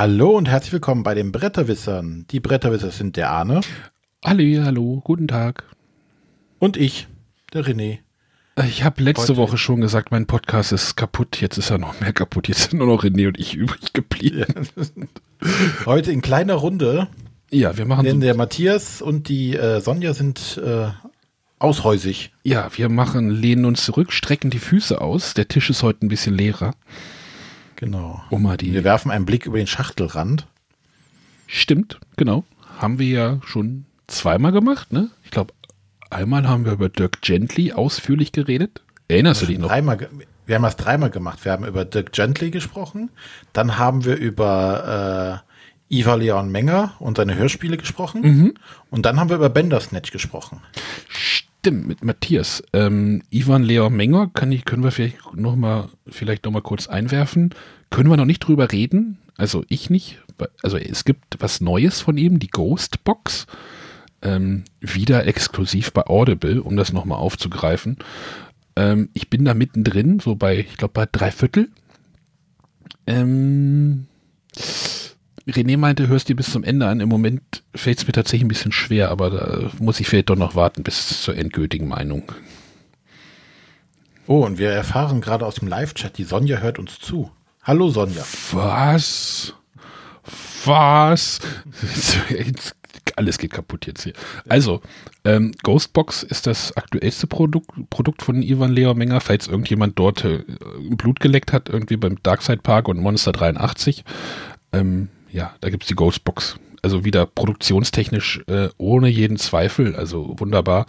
Hallo und herzlich willkommen bei den Bretterwissern. Die Bretterwisser sind der Arne. Hallo, hallo, guten Tag. Und ich, der René. Ich habe letzte Heute. Woche schon gesagt, mein Podcast ist kaputt. Jetzt ist er noch mehr kaputt. Jetzt sind nur noch René und ich übrig geblieben. Heute in kleiner Runde. Ja, wir machen. Denn so der Matthias und die äh, Sonja sind äh, aushäusig. Ja, wir machen, lehnen uns zurück, strecken die Füße aus. Der Tisch ist heute ein bisschen leerer. Genau. Mal die wir werfen einen Blick über den Schachtelrand. Stimmt, genau. Haben wir ja schon zweimal gemacht, ne? Ich glaube, einmal haben wir über Dirk Gently ausführlich geredet. Erinnerst du dich noch? Dreimal, wir haben das dreimal gemacht. Wir haben über Dirk Gently gesprochen. Dann haben wir über äh, Iva Leon Menger und seine Hörspiele gesprochen. Mhm. Und dann haben wir über Bandersnatch gesprochen. Stimmt, mit Matthias. Ähm, Ivan Leon Menger kann ich, können wir vielleicht noch mal, vielleicht noch mal kurz einwerfen. Können wir noch nicht drüber reden? Also ich nicht. Also es gibt was Neues von ihm, die Ghost Box. Ähm, wieder exklusiv bei Audible, um das nochmal aufzugreifen. Ähm, ich bin da mittendrin, so bei, ich glaube, bei drei Viertel. Ähm, René meinte, hörst du bis zum Ende an. Im Moment fällt es mir tatsächlich ein bisschen schwer, aber da muss ich vielleicht doch noch warten bis zur endgültigen Meinung. Oh, und wir erfahren gerade aus dem Live-Chat, die Sonja hört uns zu. Hallo Sonja. Was? Was? Alles geht kaputt jetzt hier. Also, ähm, Ghostbox ist das aktuellste Produkt, Produkt von Ivan Leo Menger, falls irgendjemand dort äh, Blut geleckt hat, irgendwie beim Darkside Park und Monster 83. Ähm, ja, da gibt es die Ghostbox. Also wieder produktionstechnisch äh, ohne jeden Zweifel, also wunderbar.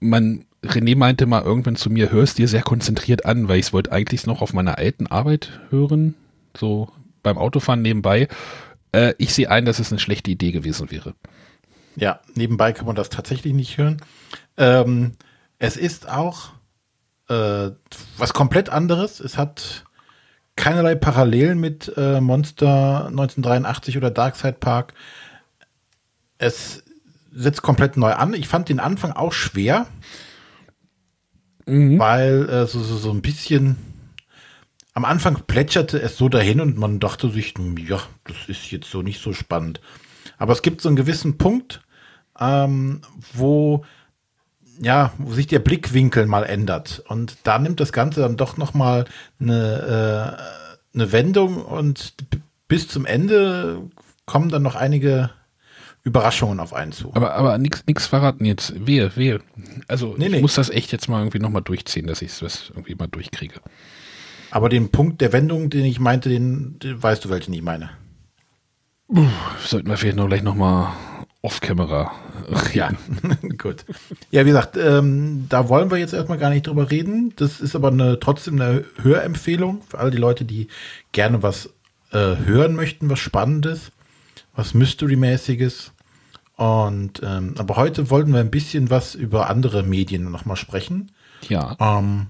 Man, René meinte mal irgendwann zu mir, hörst dir sehr konzentriert an, weil ich wollte eigentlich noch auf meiner alten Arbeit hören, so beim Autofahren nebenbei. Äh, ich sehe ein, dass es eine schlechte Idee gewesen wäre. Ja, nebenbei kann man das tatsächlich nicht hören. Ähm, es ist auch äh, was komplett anderes. Es hat keinerlei Parallelen mit äh, Monster 1983 oder Darkside Park. Es setzt komplett neu an. Ich fand den Anfang auch schwer, mhm. weil äh, so, so, so ein bisschen am Anfang plätscherte es so dahin und man dachte sich, ja, das ist jetzt so nicht so spannend. Aber es gibt so einen gewissen Punkt, ähm, wo ja, wo sich der Blickwinkel mal ändert. Und da nimmt das Ganze dann doch noch mal eine, äh, eine Wendung und bis zum Ende kommen dann noch einige Überraschungen auf einen zu. Aber, aber nichts verraten jetzt. Wehe, wehe. Also nee, ich nee. muss das echt jetzt mal irgendwie noch mal durchziehen, dass ich es irgendwie mal durchkriege. Aber den Punkt der Wendung, den ich meinte, den, den weißt du, welchen ich meine. Puh, sollten wir vielleicht noch gleich noch off-Camera Ja, gut. Ja, wie gesagt, ähm, da wollen wir jetzt erstmal gar nicht drüber reden. Das ist aber eine, trotzdem eine Hörempfehlung für all die Leute, die gerne was äh, hören möchten, was Spannendes, was Mystery-mäßiges. Und ähm, aber heute wollten wir ein bisschen was über andere Medien nochmal sprechen. Ja. Ähm,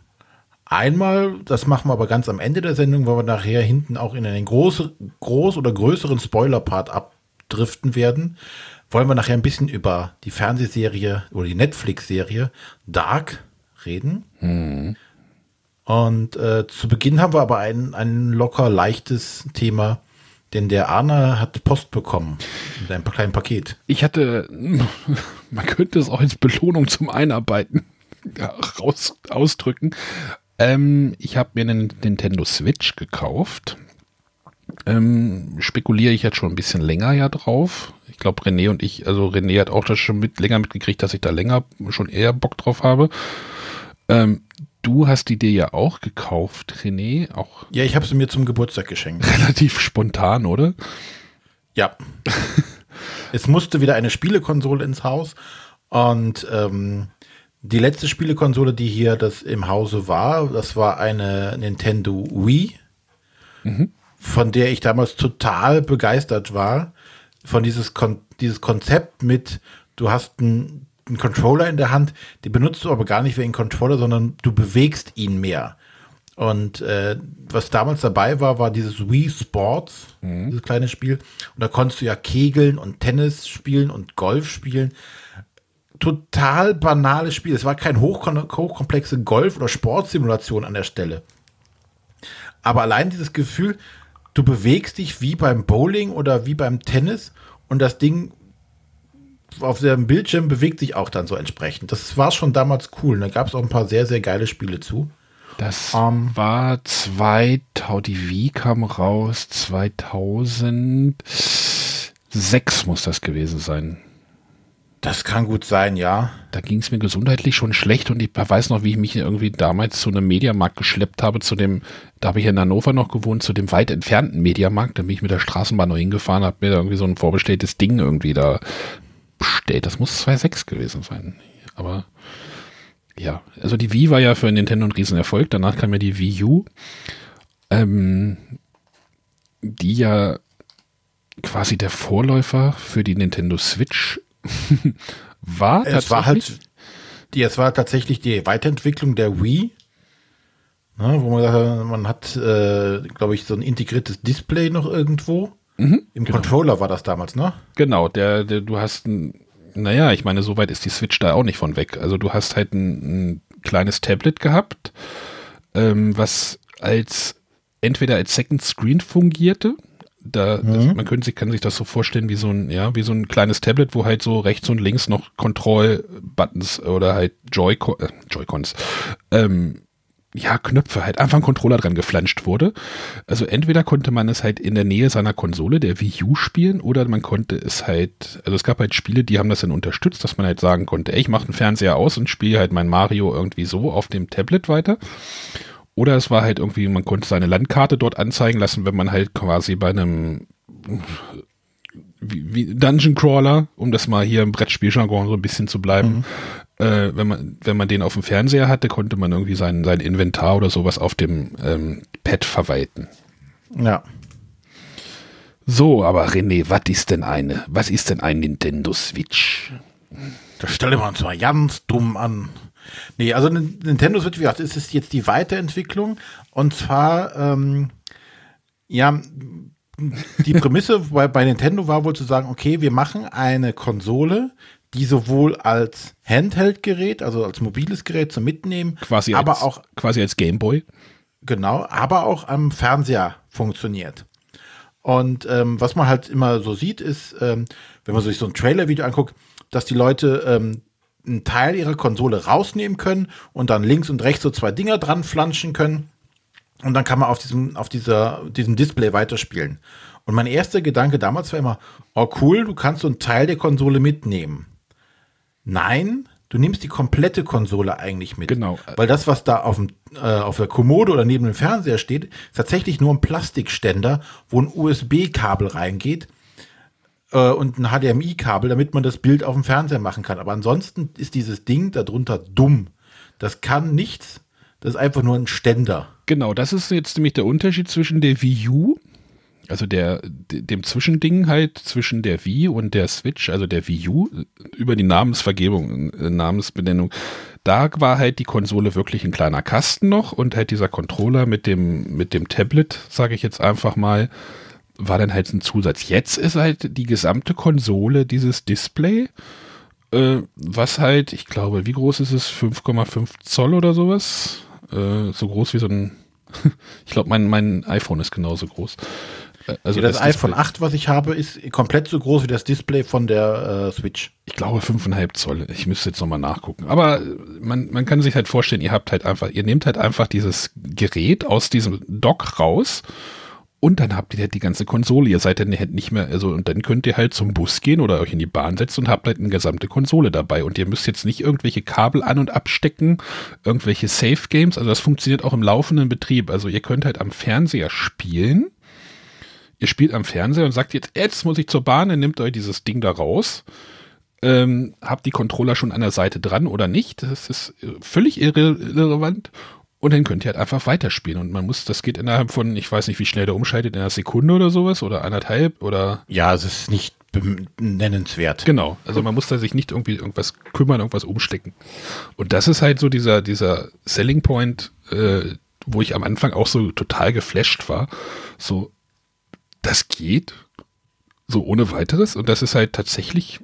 einmal, das machen wir aber ganz am Ende der Sendung, weil wir nachher hinten auch in einen groß, groß oder größeren Spoiler-Part abdriften werden wollen wir nachher ein bisschen über die Fernsehserie oder die Netflix-Serie Dark reden. Mhm. Und äh, zu Beginn haben wir aber ein, ein locker leichtes Thema, denn der Arne hat Post bekommen mit einem kleinen Paket. Ich hatte, man könnte es auch als Belohnung zum Einarbeiten raus, ausdrücken. Ähm, ich habe mir einen Nintendo Switch gekauft. Ähm, spekuliere ich jetzt schon ein bisschen länger ja drauf glaube, René und ich, also René hat auch das schon mit, länger mitgekriegt, dass ich da länger schon eher Bock drauf habe. Ähm, du hast die dir ja auch gekauft, René. Auch ja, ich habe sie mir zum Geburtstag geschenkt. Relativ spontan, oder? Ja. es musste wieder eine Spielekonsole ins Haus und ähm, die letzte Spielekonsole, die hier das im Hause war, das war eine Nintendo Wii, mhm. von der ich damals total begeistert war von dieses, Kon dieses Konzept mit, du hast einen, einen Controller in der Hand, den benutzt du aber gar nicht wie einen Controller, sondern du bewegst ihn mehr. Und äh, was damals dabei war, war dieses Wii Sports, mhm. dieses kleine Spiel. Und da konntest du ja Kegeln und Tennis spielen und Golf spielen. Total banales Spiel. Es war kein hochkomplexe Golf- oder Sportsimulation an der Stelle. Aber allein dieses Gefühl, du bewegst dich wie beim Bowling oder wie beim Tennis und das Ding auf dem Bildschirm bewegt sich auch dann so entsprechend. Das war schon damals cool. Da gab es auch ein paar sehr, sehr geile Spiele zu. Das um, war 2000, die Wii kam raus 2006 muss das gewesen sein. Das kann gut sein, ja. Da ging es mir gesundheitlich schon schlecht und ich weiß noch, wie ich mich irgendwie damals zu einem Mediamarkt geschleppt habe, zu dem, da habe ich in Hannover noch gewohnt, zu dem weit entfernten Mediamarkt. Da bin ich mit der Straßenbahn noch hingefahren, habe mir da irgendwie so ein vorbestelltes Ding irgendwie da bestellt. Das muss 2.6 gewesen sein. Aber ja, also die Wii war ja für Nintendo ein Riesenerfolg. Danach kam ja die Wii U, ähm, die ja quasi der Vorläufer für die Nintendo Switch war. Es war halt, die, es war tatsächlich die Weiterentwicklung der Wii. Ne, wo man gesagt man hat, äh, glaube ich, so ein integriertes Display noch irgendwo. Mhm, Im genau. Controller war das damals, ne? Genau, der, der du hast ein, naja, ich meine, so weit ist die Switch da auch nicht von weg. Also du hast halt ein, ein kleines Tablet gehabt, ähm, was als entweder als Second Screen fungierte, da, mhm. das, man könnte sich, kann sich das so vorstellen wie so ein, ja, wie so ein kleines Tablet, wo halt so rechts und links noch Control-Buttons oder halt Joy-Cons, äh, Joy-Cons, ähm, ja, Knöpfe, halt einfach ein Controller dran geflanscht wurde. Also entweder konnte man es halt in der Nähe seiner Konsole, der Wii U, spielen, oder man konnte es halt, also es gab halt Spiele, die haben das dann unterstützt, dass man halt sagen konnte, ey, ich mache den Fernseher aus und spiele halt mein Mario irgendwie so auf dem Tablet weiter. Oder es war halt irgendwie, man konnte seine Landkarte dort anzeigen lassen, wenn man halt quasi bei einem wie, wie Dungeon Crawler, um das mal hier im Brettspieljargon so ein bisschen zu bleiben, mhm. äh, wenn man wenn man den auf dem Fernseher hatte, konnte man irgendwie sein sein Inventar oder sowas auf dem ähm, Pad verwalten. Ja. So, aber René, was ist denn eine? Was ist denn ein Nintendo Switch? Da stellen wir uns mal ganz dumm an. Nee, also Nintendo Switch, wie gesagt, ist es jetzt die Weiterentwicklung. Und zwar, ähm, ja, die Prämisse bei, bei Nintendo war wohl zu sagen, okay, wir machen eine Konsole, die sowohl als Handheld-Gerät, also als mobiles Gerät zum Mitnehmen, quasi aber als, auch quasi als Gameboy. Genau, aber auch am Fernseher funktioniert. Und ähm, was man halt immer so sieht, ist, ähm, wenn man sich so ein Trailer-Video anguckt, dass die Leute ähm, einen Teil ihrer Konsole rausnehmen können und dann links und rechts so zwei Dinger dran flanschen können. Und dann kann man auf diesem, auf dieser, diesem Display weiterspielen. Und mein erster Gedanke damals war immer, oh cool, du kannst so einen Teil der Konsole mitnehmen. Nein, du nimmst die komplette Konsole eigentlich mit. Genau. Weil das, was da auf, dem, äh, auf der Kommode oder neben dem Fernseher steht, ist tatsächlich nur ein Plastikständer, wo ein USB-Kabel reingeht äh, und ein HDMI-Kabel, damit man das Bild auf dem Fernseher machen kann. Aber ansonsten ist dieses Ding darunter dumm. Das kann nichts. Das ist einfach nur ein Ständer. Genau, das ist jetzt nämlich der Unterschied zwischen der Wii U, also der, dem Zwischending halt zwischen der Wii und der Switch, also der Wii U, über die Namensvergebung, äh, Namensbenennung. Da war halt die Konsole wirklich ein kleiner Kasten noch und halt dieser Controller mit dem, mit dem Tablet, sage ich jetzt einfach mal, war dann halt ein Zusatz. Jetzt ist halt die gesamte Konsole dieses Display, äh, was halt, ich glaube, wie groß ist es? 5,5 Zoll oder sowas? Äh, so groß wie so ein, ich glaube, mein, mein iPhone ist genauso groß. Äh, also ja, das, das iPhone Display, 8, was ich habe, ist komplett so groß wie das Display von der äh, Switch. Ich glaube 5,5 Zoll. Ich müsste jetzt nochmal nachgucken. Aber man, man kann sich halt vorstellen, ihr habt halt einfach, ihr nehmt halt einfach dieses Gerät aus diesem Dock raus und dann habt ihr halt die ganze Konsole. Ihr seid dann halt nicht mehr, also, und dann könnt ihr halt zum Bus gehen oder euch in die Bahn setzen und habt halt eine gesamte Konsole dabei. Und ihr müsst jetzt nicht irgendwelche Kabel an- und abstecken, irgendwelche Safe Games. Also, das funktioniert auch im laufenden Betrieb. Also, ihr könnt halt am Fernseher spielen. Ihr spielt am Fernseher und sagt jetzt, jetzt muss ich zur Bahn, dann nehmt euch dieses Ding da raus. Ähm, habt die Controller schon an der Seite dran oder nicht. Das ist völlig irre irrelevant. Und dann könnt ihr halt einfach weiterspielen. Und man muss, das geht innerhalb von, ich weiß nicht, wie schnell der umschaltet, in einer Sekunde oder sowas oder anderthalb oder. Ja, es ist nicht nennenswert. Genau. Also man muss da sich nicht irgendwie irgendwas kümmern, irgendwas umstecken. Und das ist halt so dieser, dieser Selling Point, äh, wo ich am Anfang auch so total geflasht war. So, das geht so ohne weiteres. Und das ist halt tatsächlich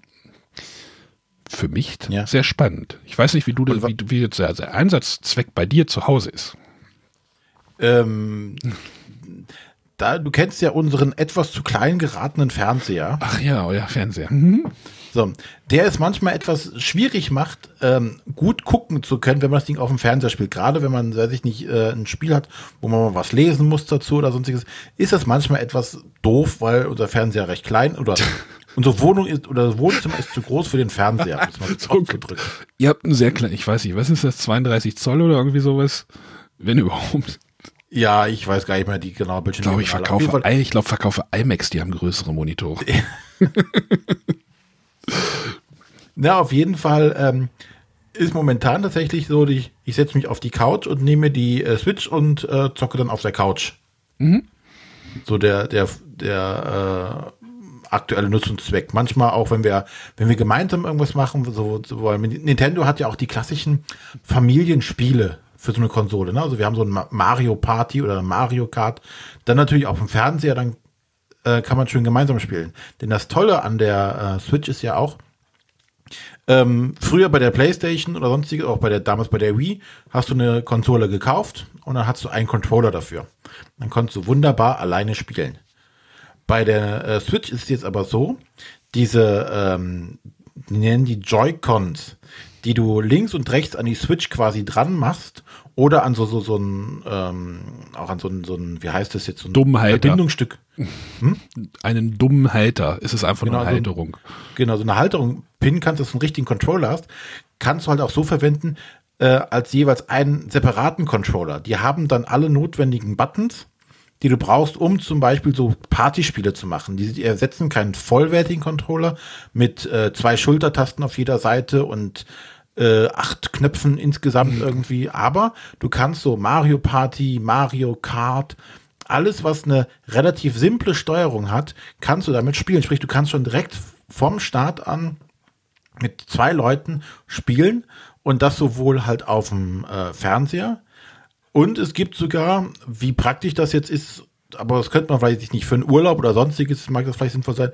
für mich ja. sehr spannend. Ich weiß nicht, wie du, wie, wie jetzt der Einsatzzweck bei dir zu Hause ist. Ähm, da, du kennst ja unseren etwas zu klein geratenen Fernseher. Ach ja, euer Fernseher. Mhm. So, der es manchmal etwas schwierig macht, ähm, gut gucken zu können, wenn man das Ding auf dem Fernseher spielt. Gerade wenn man, weiß ich nicht, äh, ein Spiel hat, wo man mal was lesen muss dazu oder sonstiges, ist das manchmal etwas doof, weil unser Fernseher recht klein oder unsere Wohnung ist oder das Wohnzimmer ist zu groß für den Fernseher. So Ihr habt einen sehr kleinen, ich weiß nicht, was ist das, 32 Zoll oder irgendwie sowas? Wenn überhaupt. Ja, ich weiß gar nicht mehr die genaue Bildschirme. Ich glaube, ich verkaufe, ich glaube, verkaufe IMAX, die haben größere Monitore. Na, auf jeden Fall ähm, ist momentan tatsächlich so, ich, ich setze mich auf die Couch und nehme die äh, Switch und äh, zocke dann auf der Couch. Mhm. So der, der, der äh, aktuelle Nutzungszweck. Manchmal auch, wenn wir, wenn wir gemeinsam irgendwas machen, so, so weil Nintendo hat ja auch die klassischen Familienspiele für so eine Konsole. Ne? Also wir haben so ein Mario Party oder Mario Kart. Dann natürlich auf dem Fernseher, dann äh, kann man schön gemeinsam spielen. Denn das Tolle an der äh, Switch ist ja auch, ähm, früher bei der PlayStation oder sonstiges, auch bei der, damals bei der Wii, hast du eine Konsole gekauft und dann hast du einen Controller dafür. Dann konntest du wunderbar alleine spielen. Bei der äh, Switch ist es jetzt aber so, diese, ähm, die nennen die Joy-Cons, die du links und rechts an die Switch quasi dran machst oder an so, so, so ein, ähm, auch an so ein, so ein, wie heißt das jetzt, so ein Dummhalter. Verbindungsstück. Hm? Einen dummen Halter. Es ist einfach genau, eine Halterung. So, genau, so eine Halterung. Pin kannst, dass du einen richtigen Controller hast, kannst du halt auch so verwenden, äh, als jeweils einen separaten Controller. Die haben dann alle notwendigen Buttons, die du brauchst, um zum Beispiel so Partyspiele zu machen. Die, ersetzen keinen vollwertigen Controller mit äh, zwei Schultertasten auf jeder Seite und äh, acht Knöpfen insgesamt mhm. irgendwie, aber du kannst so Mario Party, Mario Kart, alles, was eine relativ simple Steuerung hat, kannst du damit spielen. Sprich, du kannst schon direkt vom Start an mit zwei Leuten spielen und das sowohl halt auf dem äh, Fernseher und es gibt sogar, wie praktisch das jetzt ist, aber das könnte man vielleicht nicht für einen Urlaub oder sonstiges, mag das vielleicht sinnvoll sein,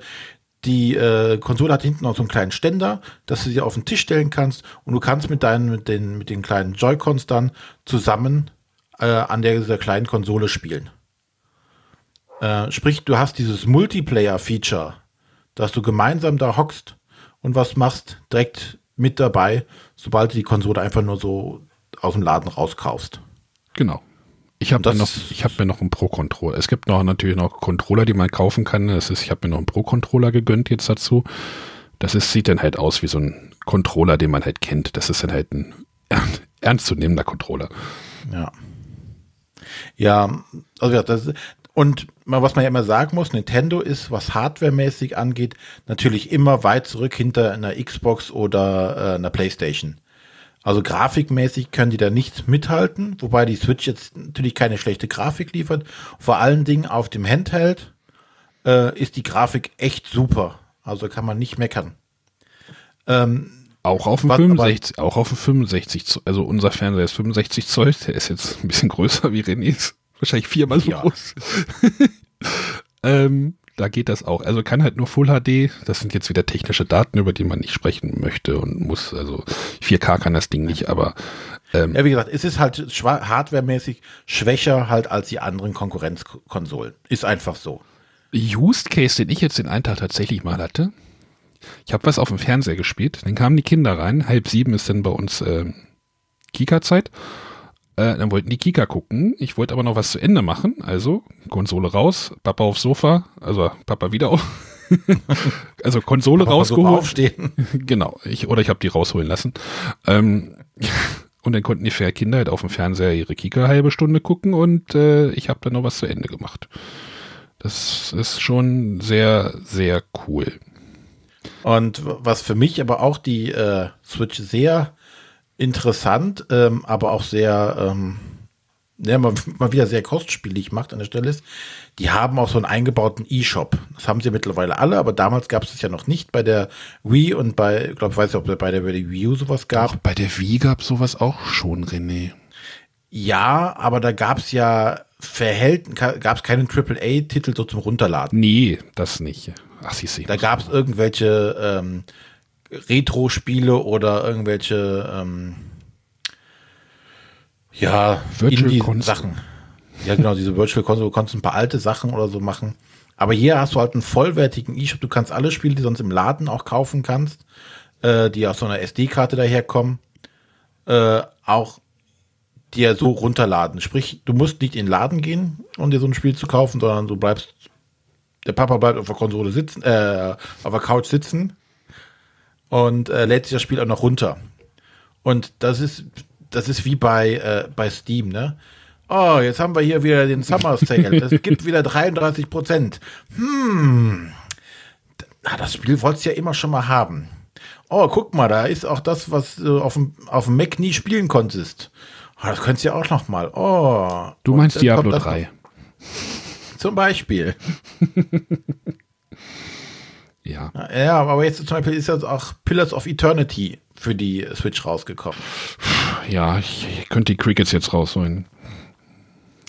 die äh, Konsole hat hinten noch so einen kleinen Ständer, dass du sie auf den Tisch stellen kannst und du kannst mit deinen, mit den, mit den kleinen Joy-Cons dann zusammen äh, an der, dieser kleinen Konsole spielen. Äh, sprich, du hast dieses Multiplayer-Feature, dass du gemeinsam da hockst und was machst, direkt mit dabei, sobald du die Konsole einfach nur so aus dem Laden rauskaufst. Genau. Ich habe noch, ich habe mir noch einen Pro-Controller. Es gibt noch natürlich noch Controller, die man kaufen kann. Das ist, ich habe mir noch einen Pro-Controller gegönnt jetzt dazu. Das ist, sieht dann halt aus wie so ein Controller, den man halt kennt. Das ist dann halt ein ernstzunehmender Controller. Ja. Ja, also das, und was man ja immer sagen muss, Nintendo ist, was hardwaremäßig angeht, natürlich immer weit zurück hinter einer Xbox oder äh, einer Playstation. Also grafikmäßig können die da nicht mithalten, wobei die Switch jetzt natürlich keine schlechte Grafik liefert. Vor allen Dingen auf dem Handheld äh, ist die Grafik echt super. Also kann man nicht meckern. Ähm, auch auf dem 65, auch auf dem 65 Zoll, also unser Fernseher ist 65 Zoll, der ist jetzt ein bisschen größer wie René's, wahrscheinlich viermal so ja. groß. ähm, da geht das auch. Also kann halt nur Full HD. Das sind jetzt wieder technische Daten, über die man nicht sprechen möchte und muss. Also 4K kann das Ding nicht, aber ähm, ja, wie gesagt, es ist halt hardwaremäßig schwächer halt als die anderen Konkurrenzkonsolen. Ist einfach so. Use Case, den ich jetzt den einen Tag tatsächlich mal hatte. Ich habe was auf dem Fernseher gespielt. Dann kamen die Kinder rein. Halb sieben ist dann bei uns äh, Kika-Zeit. Äh, dann wollten die Kika gucken. Ich wollte aber noch was zu Ende machen. Also Konsole raus, Papa aufs Sofa, also Papa wieder auf. also Konsole Papa rausgeholt. Aufstehen. Genau, ich, oder ich habe die rausholen lassen. Ähm, und dann konnten die Kinder halt auf dem Fernseher ihre Kika halbe Stunde gucken und äh, ich habe dann noch was zu Ende gemacht. Das ist schon sehr, sehr cool. Und was für mich aber auch die äh, Switch sehr interessant, ähm, aber auch sehr, ähm, ja, mal, mal, wieder sehr kostspielig macht an der Stelle ist, die haben auch so einen eingebauten E-Shop. Das haben sie mittlerweile alle, aber damals gab es es ja noch nicht bei der Wii und bei, ich glaube, ich weiß nicht, ob es bei der, bei der Wii U sowas gab. Auch bei der Wii gab es sowas auch schon, René. Ja, aber da gab es ja verhält, gab es keinen AAA-Titel so zum Runterladen. Nee, das nicht. Ach, siehst du. Da gab es irgendwelche ähm, Retro-Spiele oder irgendwelche ähm, ja, Indie-Sachen. Ja, genau, diese Virtual Console, du kannst ein paar alte Sachen oder so machen. Aber hier hast du halt einen vollwertigen E-Shop. Du kannst alle Spiele, die sonst im Laden auch kaufen kannst, äh, die aus so einer SD-Karte daherkommen, äh, auch dir so runterladen. Sprich, du musst nicht in den Laden gehen, um dir so ein Spiel zu kaufen, sondern du bleibst, der Papa bleibt auf der Konsole sitzen, äh, auf der Couch sitzen und äh, lädt sich das Spiel auch noch runter. Und das ist, das ist wie bei, äh, bei Steam, ne? Oh, jetzt haben wir hier wieder den Summer Sale. Es gibt wieder 33 Prozent. Hm. Na, das Spiel wolltest du ja immer schon mal haben. Oh, guck mal, da ist auch das, was du auf dem, auf dem Mac nie spielen konntest. Oh, das könntest du ja auch noch mal. Oh. Du meinst Diablo 3. Zum Beispiel. ja. Ja, aber jetzt zum Beispiel ist jetzt auch Pillars of Eternity für die Switch rausgekommen. Ja, ich, ich könnte die Crickets jetzt rausholen.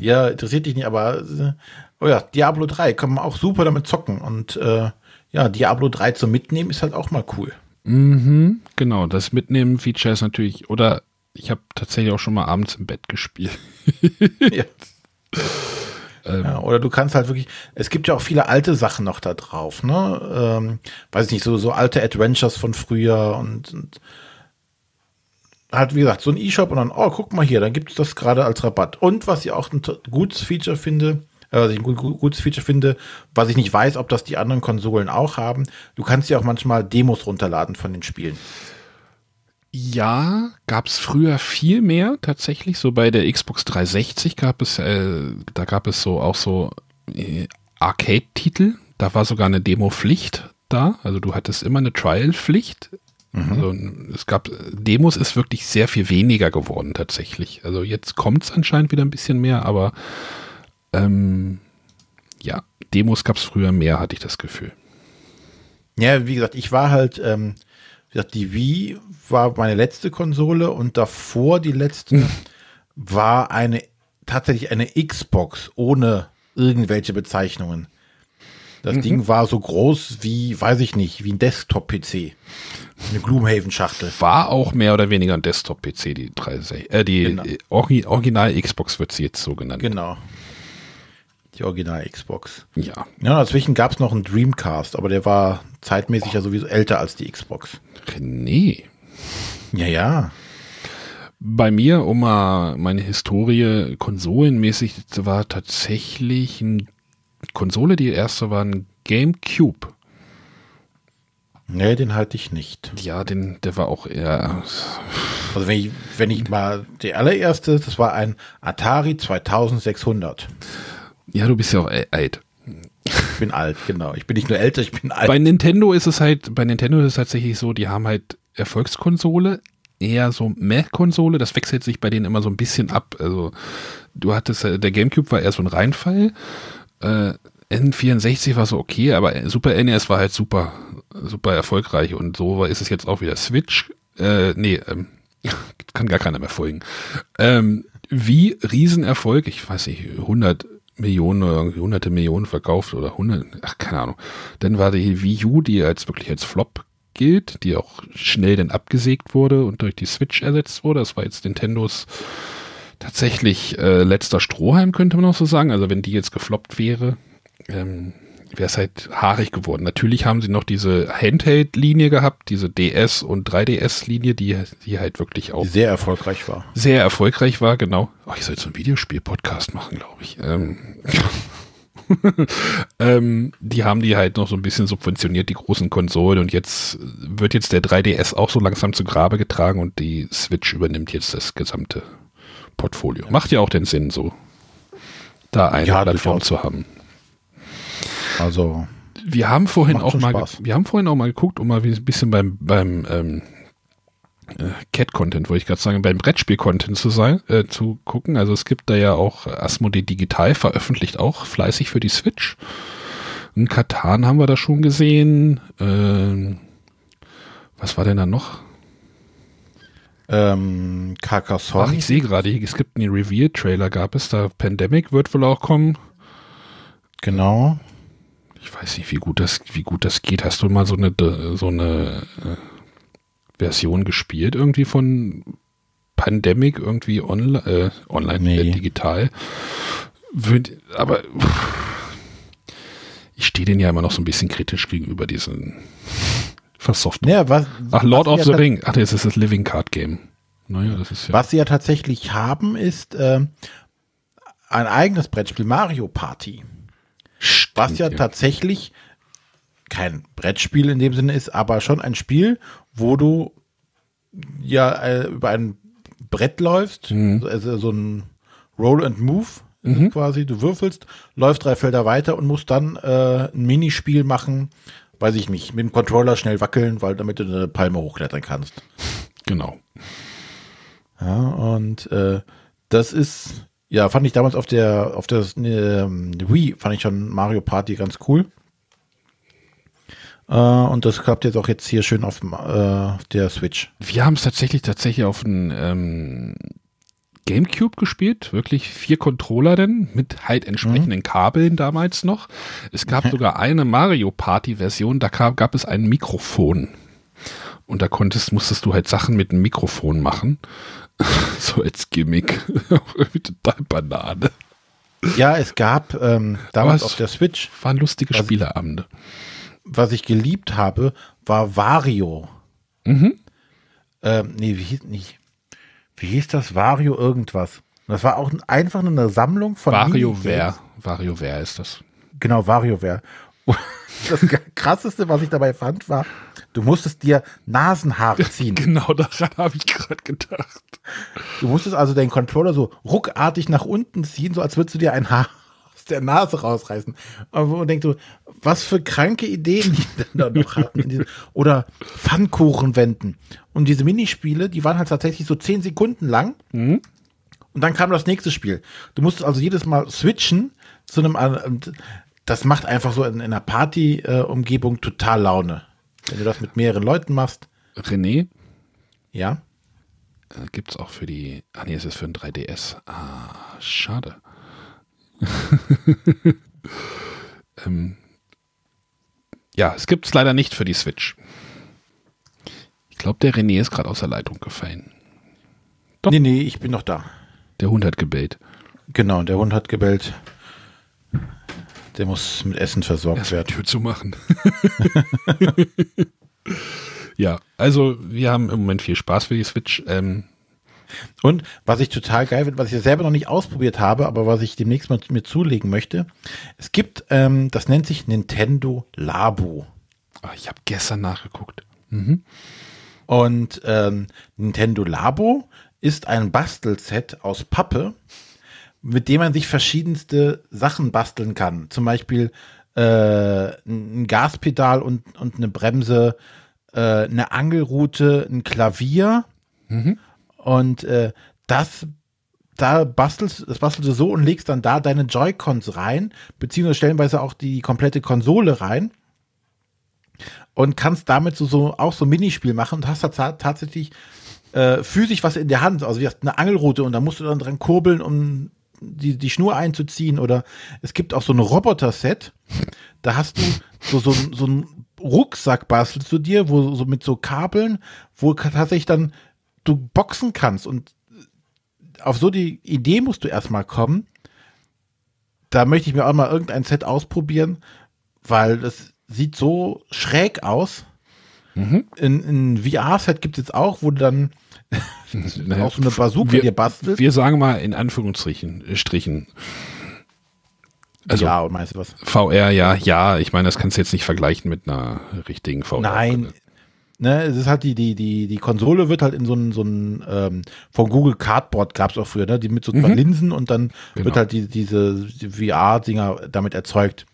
Ja, interessiert dich nicht, aber äh, oh ja, Diablo 3 kann man auch super damit zocken und äh, ja, Diablo 3 zum Mitnehmen ist halt auch mal cool. Mhm, genau, das Mitnehmen-Feature ist natürlich, oder ich habe tatsächlich auch schon mal abends im Bett gespielt. ja. Ähm. ja. oder du kannst halt wirklich, es gibt ja auch viele alte Sachen noch da drauf, ne? Ähm, weiß ich nicht, so, so alte Adventures von früher und, und halt, wie gesagt, so ein E-Shop und dann, oh, guck mal hier, dann gibt es das gerade als Rabatt. Und was ich auch ein gutes Feature finde, äh, was ich ein gut, gutes Feature finde, was ich nicht weiß, ob das die anderen Konsolen auch haben, du kannst ja auch manchmal Demos runterladen von den Spielen. Ja, gab es früher viel mehr tatsächlich. So bei der Xbox 360 gab es, äh, da gab es so auch so äh, Arcade-Titel. Da war sogar eine Demo-Pflicht da. Also du hattest immer eine Trial-Pflicht. Mhm. Also es gab Demos ist wirklich sehr viel weniger geworden tatsächlich. Also jetzt kommt es anscheinend wieder ein bisschen mehr, aber ähm, ja, Demos gab es früher mehr, hatte ich das Gefühl. Ja, wie gesagt, ich war halt, ähm, gesagt, die Wii war meine letzte Konsole und davor die letzte hm. war eine tatsächlich eine Xbox ohne irgendwelche Bezeichnungen. Das mhm. Ding war so groß wie, weiß ich nicht, wie ein Desktop-PC. Eine Gloomhaven-Schachtel. War auch mehr oder weniger ein Desktop-PC, die 360. Äh, die genau. Original Xbox wird sie jetzt so genannt. Genau. Die Original Xbox. Ja. Ja, dazwischen gab es noch einen Dreamcast, aber der war zeitmäßig oh. ja sowieso älter als die Xbox. Nee. Ja, ja. Bei mir, um mal meine Historie konsolenmäßig, war tatsächlich eine Konsole, die erste war ein GameCube. Nee, den halte ich nicht. Ja, den, der war auch eher. Also wenn ich, wenn ich mal, die allererste, das war ein Atari 2600. Ja, du bist ja auch alt. Ich bin alt, genau. Ich bin nicht nur älter, ich bin alt. Bei Nintendo ist es halt, bei Nintendo ist es tatsächlich so, die haben halt Erfolgskonsole, eher so Meh-Konsole. Das wechselt sich bei denen immer so ein bisschen ab. Also du hattest, äh, der Gamecube war eher so ein Reinfall. Äh, N64 war so okay, aber Super NES war halt super, super erfolgreich und so ist es jetzt auch wieder Switch. Äh, nee, ähm, kann gar keiner mehr folgen. Ähm, wie Riesenerfolg, ich weiß nicht, 100 Millionen oder hunderte Millionen verkauft oder hundert, ach, keine Ahnung. Dann war die Wii U, die als wirklich als Flop gilt, die auch schnell dann abgesägt wurde und durch die Switch ersetzt wurde. Das war jetzt Nintendos tatsächlich äh, letzter Strohhalm, könnte man auch so sagen. Also wenn die jetzt gefloppt wäre, ähm, wäre es halt haarig geworden. Natürlich haben sie noch diese Handheld-Linie gehabt, diese DS- und 3DS-Linie, die, die halt wirklich auch sehr erfolgreich war. Sehr erfolgreich war, genau. Oh, ich soll jetzt einen Videospiel-Podcast machen, glaube ich. Ähm, ähm, die haben die halt noch so ein bisschen subventioniert, die großen Konsolen. Und jetzt wird jetzt der 3DS auch so langsam zu Grabe getragen und die Switch übernimmt jetzt das gesamte Portfolio. Macht ja auch den Sinn, so da eine ja, Plattform zu haben. Also wir haben vorhin auch mal, Spaß. wir haben vorhin auch mal geguckt, um mal ein bisschen beim beim ähm, äh, Cat-Content, wollte ich gerade sagen, beim Brettspiel-Content zu sein, äh, zu gucken. Also es gibt da ja auch Asmodee Digital veröffentlicht auch fleißig für die Switch. In Katan haben wir da schon gesehen. Ähm, was war denn da noch? Ähm, Carcassonne. Ach, ich sehe gerade, es gibt einen Reveal-Trailer, gab es da. Pandemic wird wohl auch kommen. Genau. Ich weiß nicht, wie gut das, wie gut das geht. Hast du mal so eine, so eine äh, Version gespielt irgendwie von Pandemic irgendwie onli äh, online, nee. äh, digital? Würd, aber ich stehe den ja immer noch so ein bisschen kritisch gegenüber diesen Versoftung. Ja, was, Ach, Lord was of the ja Ring. Ach, jetzt ist das Living Card Game. Naja, das ist ja. Was sie ja tatsächlich haben, ist äh, ein eigenes Brettspiel, Mario Party. Was ja Stimmt, tatsächlich kein Brettspiel in dem Sinne ist, aber schon ein Spiel, wo du ja äh, über ein Brett läufst, also so ein Roll and Move es quasi. Du würfelst, läufst drei Felder weiter und musst dann äh, ein Minispiel machen, weiß ich nicht, mit dem Controller schnell wackeln, weil damit du eine Palme hochklettern kannst. Genau. Ja, und äh, das ist, ja, fand ich damals auf der, auf der ähm, Wii, fand ich schon Mario Party ganz cool. Äh, und das klappt jetzt auch jetzt hier schön auf, äh, auf der Switch. Wir haben es tatsächlich tatsächlich auf dem ähm, Gamecube gespielt, wirklich vier Controller denn mit halt entsprechenden Kabeln damals noch. Es gab sogar eine Mario Party Version, da gab, gab es ein Mikrofon. Und da konntest, musstest du halt Sachen mit einem Mikrofon machen. so als Gimmick. Total Banane. Ja, es gab ähm, damals auf der Switch, Waren lustige Was- Spieleabende. was ich geliebt habe, war Wario. Mhm. Ähm, nee, wie hieß nicht? Wie hieß das? Wario irgendwas. Und das war auch ein- einfach nur eine Sammlung von Minigames. WarioWare. WarioWare ist das. Genau, WarioWare. Und Das krasseste, was ich dabei fand, war, du musstest dir Nasenhaare ziehen. Genau daran habe ich gerade gedacht. Du musstest also deinen Controller so ruckartig nach unten ziehen, so als würdest du dir ein Haar aus der Nase rausreißen. Man denkt so, was für kranke Ideen die denn da noch hatten. Oder Pfannkuchen wenden. Und diese Minispiele, die waren halt tatsächlich so zehn Sekunden lang. Und dann kam das nächste Spiel. Du musstest also jedes Mal switchen zu einem und das macht einfach so in, in einer Party-Umgebung total Laune. Wenn du das mit mehreren Leuten machst, René, ja. äh, gibt es auch für die. Ah, nee, es ist für ein 3DS. Ah, schade. ähm, ja, es gibt es leider nicht für die Switch. Ich glaube, der René ist gerade aus der Leitung gefallen. Doch. Nee, nee, ich bin noch da. Der Hund hat gebellt. Genau, der Hund hat gebellt. Der muss mit Essen versorgt Erst werden. Tür zu machen. ja, also wir haben im Moment viel Spaß für die Switch. Ähm, Und was ich total geil finde, was ich ja selber noch nicht ausprobiert habe, aber was ich demnächst mal mir zulegen möchte, es gibt, ähm, das nennt sich Nintendo Labo. ah, ich habe gestern nachgeguckt. Und ähm, Nintendo Labo ist ein Bastelset aus Pappe, mit dem man sich verschiedenste Sachen basteln kann. Zum Beispiel äh, ein Gaspedal und, und eine Bremse, äh, eine Angelrute, ein Klavier. Und äh, das da bastelst, das bastelst du so und legst dann da deine Joy-Cons rein, beziehungsweise stellenweise auch die komplette Konsole rein und kannst damit so, so auch so ein Minispiel machen und hast da ta- tatsächlich äh, physisch was in der Hand, also wie eine Angelrute und da musst du dann dran kurbeln, um die, die Schnur einzuziehen oder es gibt auch so ein Roboter-Set, da hast du so, so, so einen Rucksack bastelst du dir, wo so mit so Kabeln, wo tatsächlich dann du boxen kannst und auf so die Idee musst du erstmal kommen. Da möchte ich mir auch mal irgendein Set ausprobieren, weil das sieht so schräg aus. In, in VR-Set gibt es jetzt auch, wo du dann auch so eine Bazooka wir, dir bastelst. Wir sagen mal in Anführungsstrichen, äh, Strichen. Also ja, und meinst du was? VR, ja, ja, ich meine, das kannst du jetzt nicht vergleichen mit einer richtigen VR. Nein. Ne, es ist halt die, die, die, die Konsole wird halt in so ein, so ein ähm, von Google Cardboard gab es auch früher, ne? Die mit so zwei Linsen und dann Genau. wird halt die, diese die VR-Dinger damit erzeugt.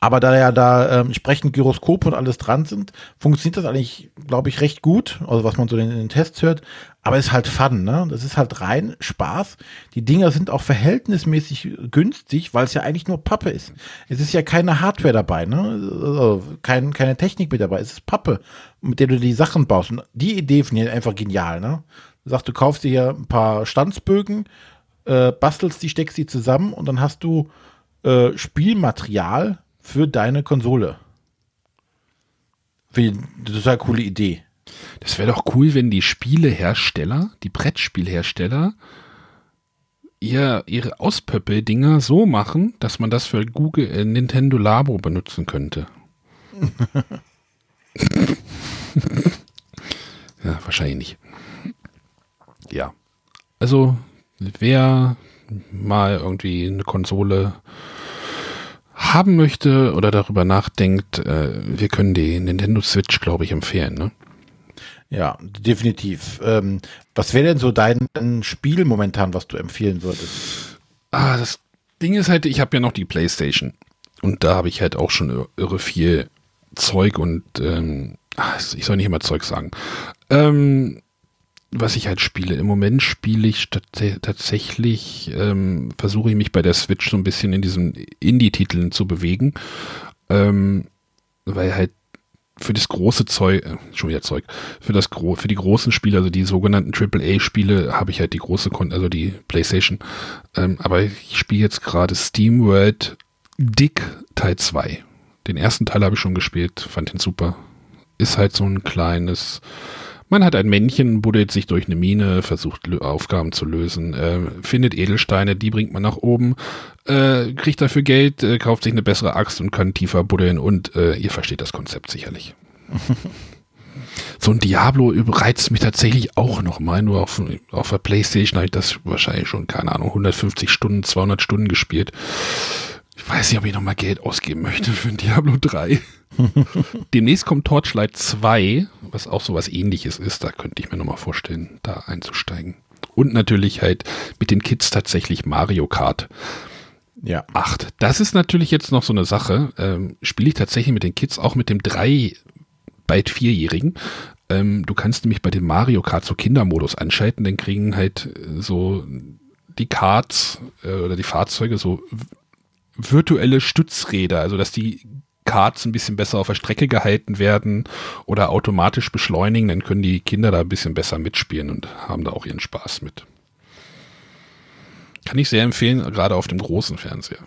Aber da ja da ähm, entsprechend Gyroskop und alles dran sind, funktioniert das eigentlich, glaube ich, recht gut. Also was man so in, in den Tests hört. Aber es ist halt Fun, ne? Das ist halt rein Spaß. Die Dinger sind auch verhältnismäßig günstig, weil es ja eigentlich nur Pappe ist. Es ist ja keine Hardware dabei, ne? Also kein, keine Technik mit dabei. Es ist Pappe, mit der du die Sachen baust. Und die Idee finde ich einfach genial, ne? Du sagst, du kaufst dir hier ein paar Stanzbögen, äh, bastelst die, steckst die zusammen und dann hast du äh, Spielmaterial für deine Konsole. Wie eine total coole Idee. Das wäre doch cool, wenn die Spielehersteller, die Brettspielhersteller, ihr, ihre Auspöppel-Dinger so machen, dass man das für Google äh, Nintendo Labo benutzen könnte. ja, wahrscheinlich nicht. Ja. Also, wer mal irgendwie eine Konsole haben möchte oder darüber nachdenkt, äh, wir können die Nintendo Switch, glaube ich, empfehlen. Ne? Ja, definitiv. Ähm, was wäre denn so dein Spiel momentan, was du empfehlen würdest? Ah, das Ding ist halt, ich habe ja noch die PlayStation und da habe ich halt auch schon irre viel Zeug und ähm, ah, ich soll nicht immer Zeug sagen. Ähm, was ich halt spiele. Im Moment spiele ich tatsächlich, ähm, versuche ich mich bei der Switch so ein bisschen in diesen Indie-Titeln zu bewegen, ähm, weil halt für das große Zeug, äh, schon wieder Zeug, für das gro für die großen Spiele, also die sogenannten AAA-Spiele, habe ich halt die große, Kon also die PlayStation. Ähm, aber ich spiele jetzt gerade Steam World Dick Teil 2. Den ersten Teil habe ich schon gespielt, fand den super. Ist halt so ein kleines man hat ein Männchen, buddelt sich durch eine Mine, versucht Aufgaben zu lösen, äh, findet Edelsteine, die bringt man nach oben, äh, kriegt dafür Geld, äh, kauft sich eine bessere Axt und kann tiefer buddeln und äh, ihr versteht das Konzept sicherlich. so ein Diablo reizt mich tatsächlich auch noch mal. Nur auf, auf der Playstation habe ich das wahrscheinlich schon, keine Ahnung, 150 Stunden, 200 Stunden gespielt. Ich weiß nicht, ob ich noch mal Geld ausgeben möchte für ein Diablo 3. Demnächst kommt Torchlight 2, was auch so was ähnliches ist. Da könnte ich mir nochmal vorstellen, da einzusteigen. Und natürlich halt mit den Kids tatsächlich Mario Kart. Ja. 8. Das ist natürlich jetzt noch so eine Sache. Ähm, Spiele ich tatsächlich mit den Kids, auch mit dem 3, bald 4-Jährigen. Ähm, du kannst nämlich bei dem Mario Kart so Kindermodus anschalten, dann kriegen halt äh, so die Karts äh, oder die Fahrzeuge so virtuelle Stützräder, also dass die Karts ein bisschen besser auf der Strecke gehalten werden oder automatisch beschleunigen, dann können die Kinder da ein bisschen besser mitspielen und haben da auch ihren Spaß mit. Kann ich sehr empfehlen, gerade auf dem großen Fernseher.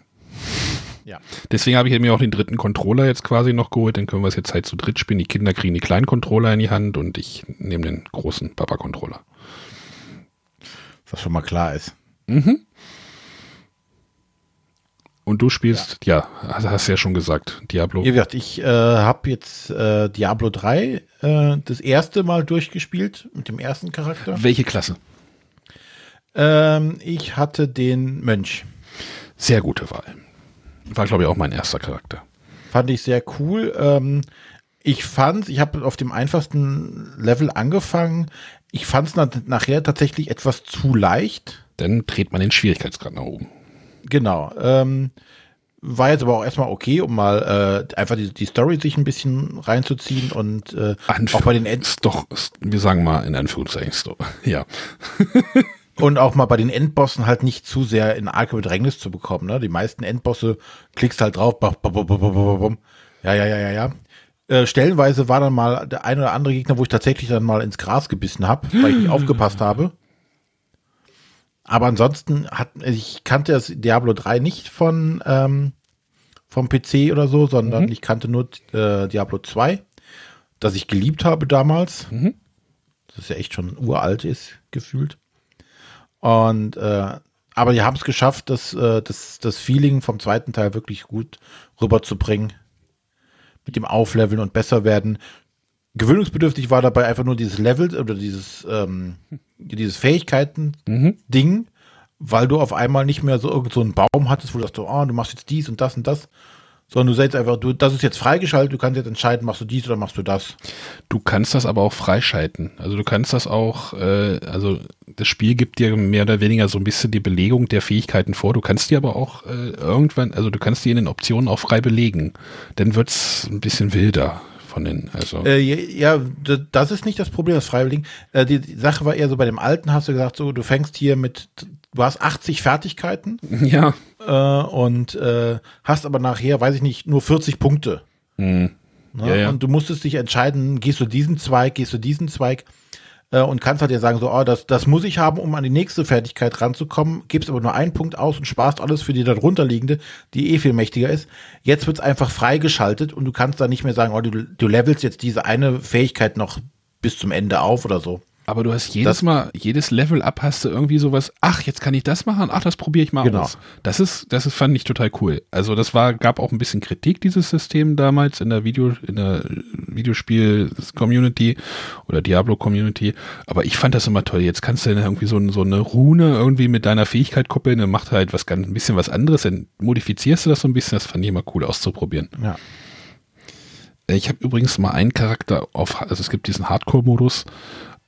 Ja. Deswegen habe ich mir auch den dritten Controller jetzt quasi noch geholt. Dann können wir es jetzt halt zu dritt spielen. Die Kinder kriegen die kleinen Controller in die Hand und ich nehme den großen Papa-Controller. Was schon mal klar ist. Mhm. Und du spielst, ja, ja hast du ja schon gesagt, Diablo. Wie gesagt, ich äh, habe jetzt äh, Diablo 3 äh, das erste Mal durchgespielt mit dem ersten Charakter. Welche Klasse? Ähm, ich hatte den Mönch. Sehr gute Wahl. War, glaube ich, auch mein erster Charakter. Fand ich sehr cool. Ähm, ich fand, ich habe auf dem einfachsten Level angefangen. Ich fand es nachher tatsächlich etwas zu leicht. Dann dreht man den Schwierigkeitsgrad nach oben. Genau. Ähm, war jetzt aber auch erstmal okay, um mal äh, einfach die, die Story sich ein bisschen reinzuziehen und äh, auch bei den End doch, wir sagen mal in Anführungszeichen, ja. und auch mal bei den Endbossen halt nicht zu sehr in arge Bedrängnis zu bekommen. Ne? Die meisten Endbosse klickst halt drauf, ja, ja, ja, ja, ja. Äh, stellenweise war dann mal der ein oder andere Gegner, wo ich tatsächlich dann mal ins Gras gebissen habe, weil ich nicht aufgepasst habe. Aber ansonsten hat, ich kannte das Diablo 3 nicht von ähm, vom PC oder so, sondern mhm. ich kannte nur äh, Diablo 2, das ich geliebt habe damals. Mhm. Das ja echt schon uralt ist, gefühlt. Und äh, aber die haben es geschafft, das, äh, das, das Feeling vom zweiten Teil wirklich gut rüberzubringen. Mit dem Aufleveln und besser werden. Gewöhnungsbedürftig war dabei einfach nur dieses Level oder dieses, ähm, dieses Fähigkeiten-Ding, mhm. weil du auf einmal nicht mehr so irgend so einen Baum hattest, wo du sagst, oh, du machst jetzt dies und das und das, sondern du sagst einfach, du, das ist jetzt freigeschaltet, du kannst jetzt entscheiden, machst du dies oder machst du das. Du kannst das aber auch freischalten. Also du kannst das auch, äh, also das Spiel gibt dir mehr oder weniger so ein bisschen die Belegung der Fähigkeiten vor. Du kannst die aber auch äh, irgendwann, also du kannst die in den Optionen auch frei belegen. Dann wird es ein bisschen wilder von den, also. Äh, ja, das ist nicht das Problem, das Freiwilligen. Äh, die, die, Sache war eher so, bei dem Alten hast du gesagt, so, du fängst hier mit, du hast 80 Fertigkeiten. Ja. Äh, und äh, hast aber nachher, weiß ich nicht, nur 40 Punkte. Mhm. Ne? Ja, ja. Und du musstest dich entscheiden, gehst du diesen Zweig, gehst du diesen Zweig äh, und kannst halt ja sagen, so, oh, das, das muss ich haben, um an die nächste Fertigkeit ranzukommen, gibst aber nur einen Punkt aus und sparst alles für die darunter liegende, die eh viel mächtiger ist. Jetzt wird's einfach freigeschaltet und du kannst da nicht mehr sagen, oh, du, du levelst jetzt diese eine Fähigkeit noch bis zum Ende auf oder so. Aber du hast jedes Das- Mal, jedes Level up hast du irgendwie sowas, ach, jetzt kann ich das machen, ach, das probiere ich mal Genau. aus. Das ist, das ist, fand ich total cool. Also das war, gab auch ein bisschen Kritik, dieses System damals in der Video, in der Videospiel-Community oder Diablo-Community. Aber ich fand das immer toll. Jetzt kannst du dann irgendwie so, so eine Rune irgendwie mit deiner Fähigkeit koppeln, dann macht halt was ganz, ein bisschen was anderes, dann modifizierst du das so ein bisschen, das fand ich immer cool auszuprobieren. Ja. Ich habe übrigens mal einen Charakter auf, also es gibt diesen Hardcore-Modus.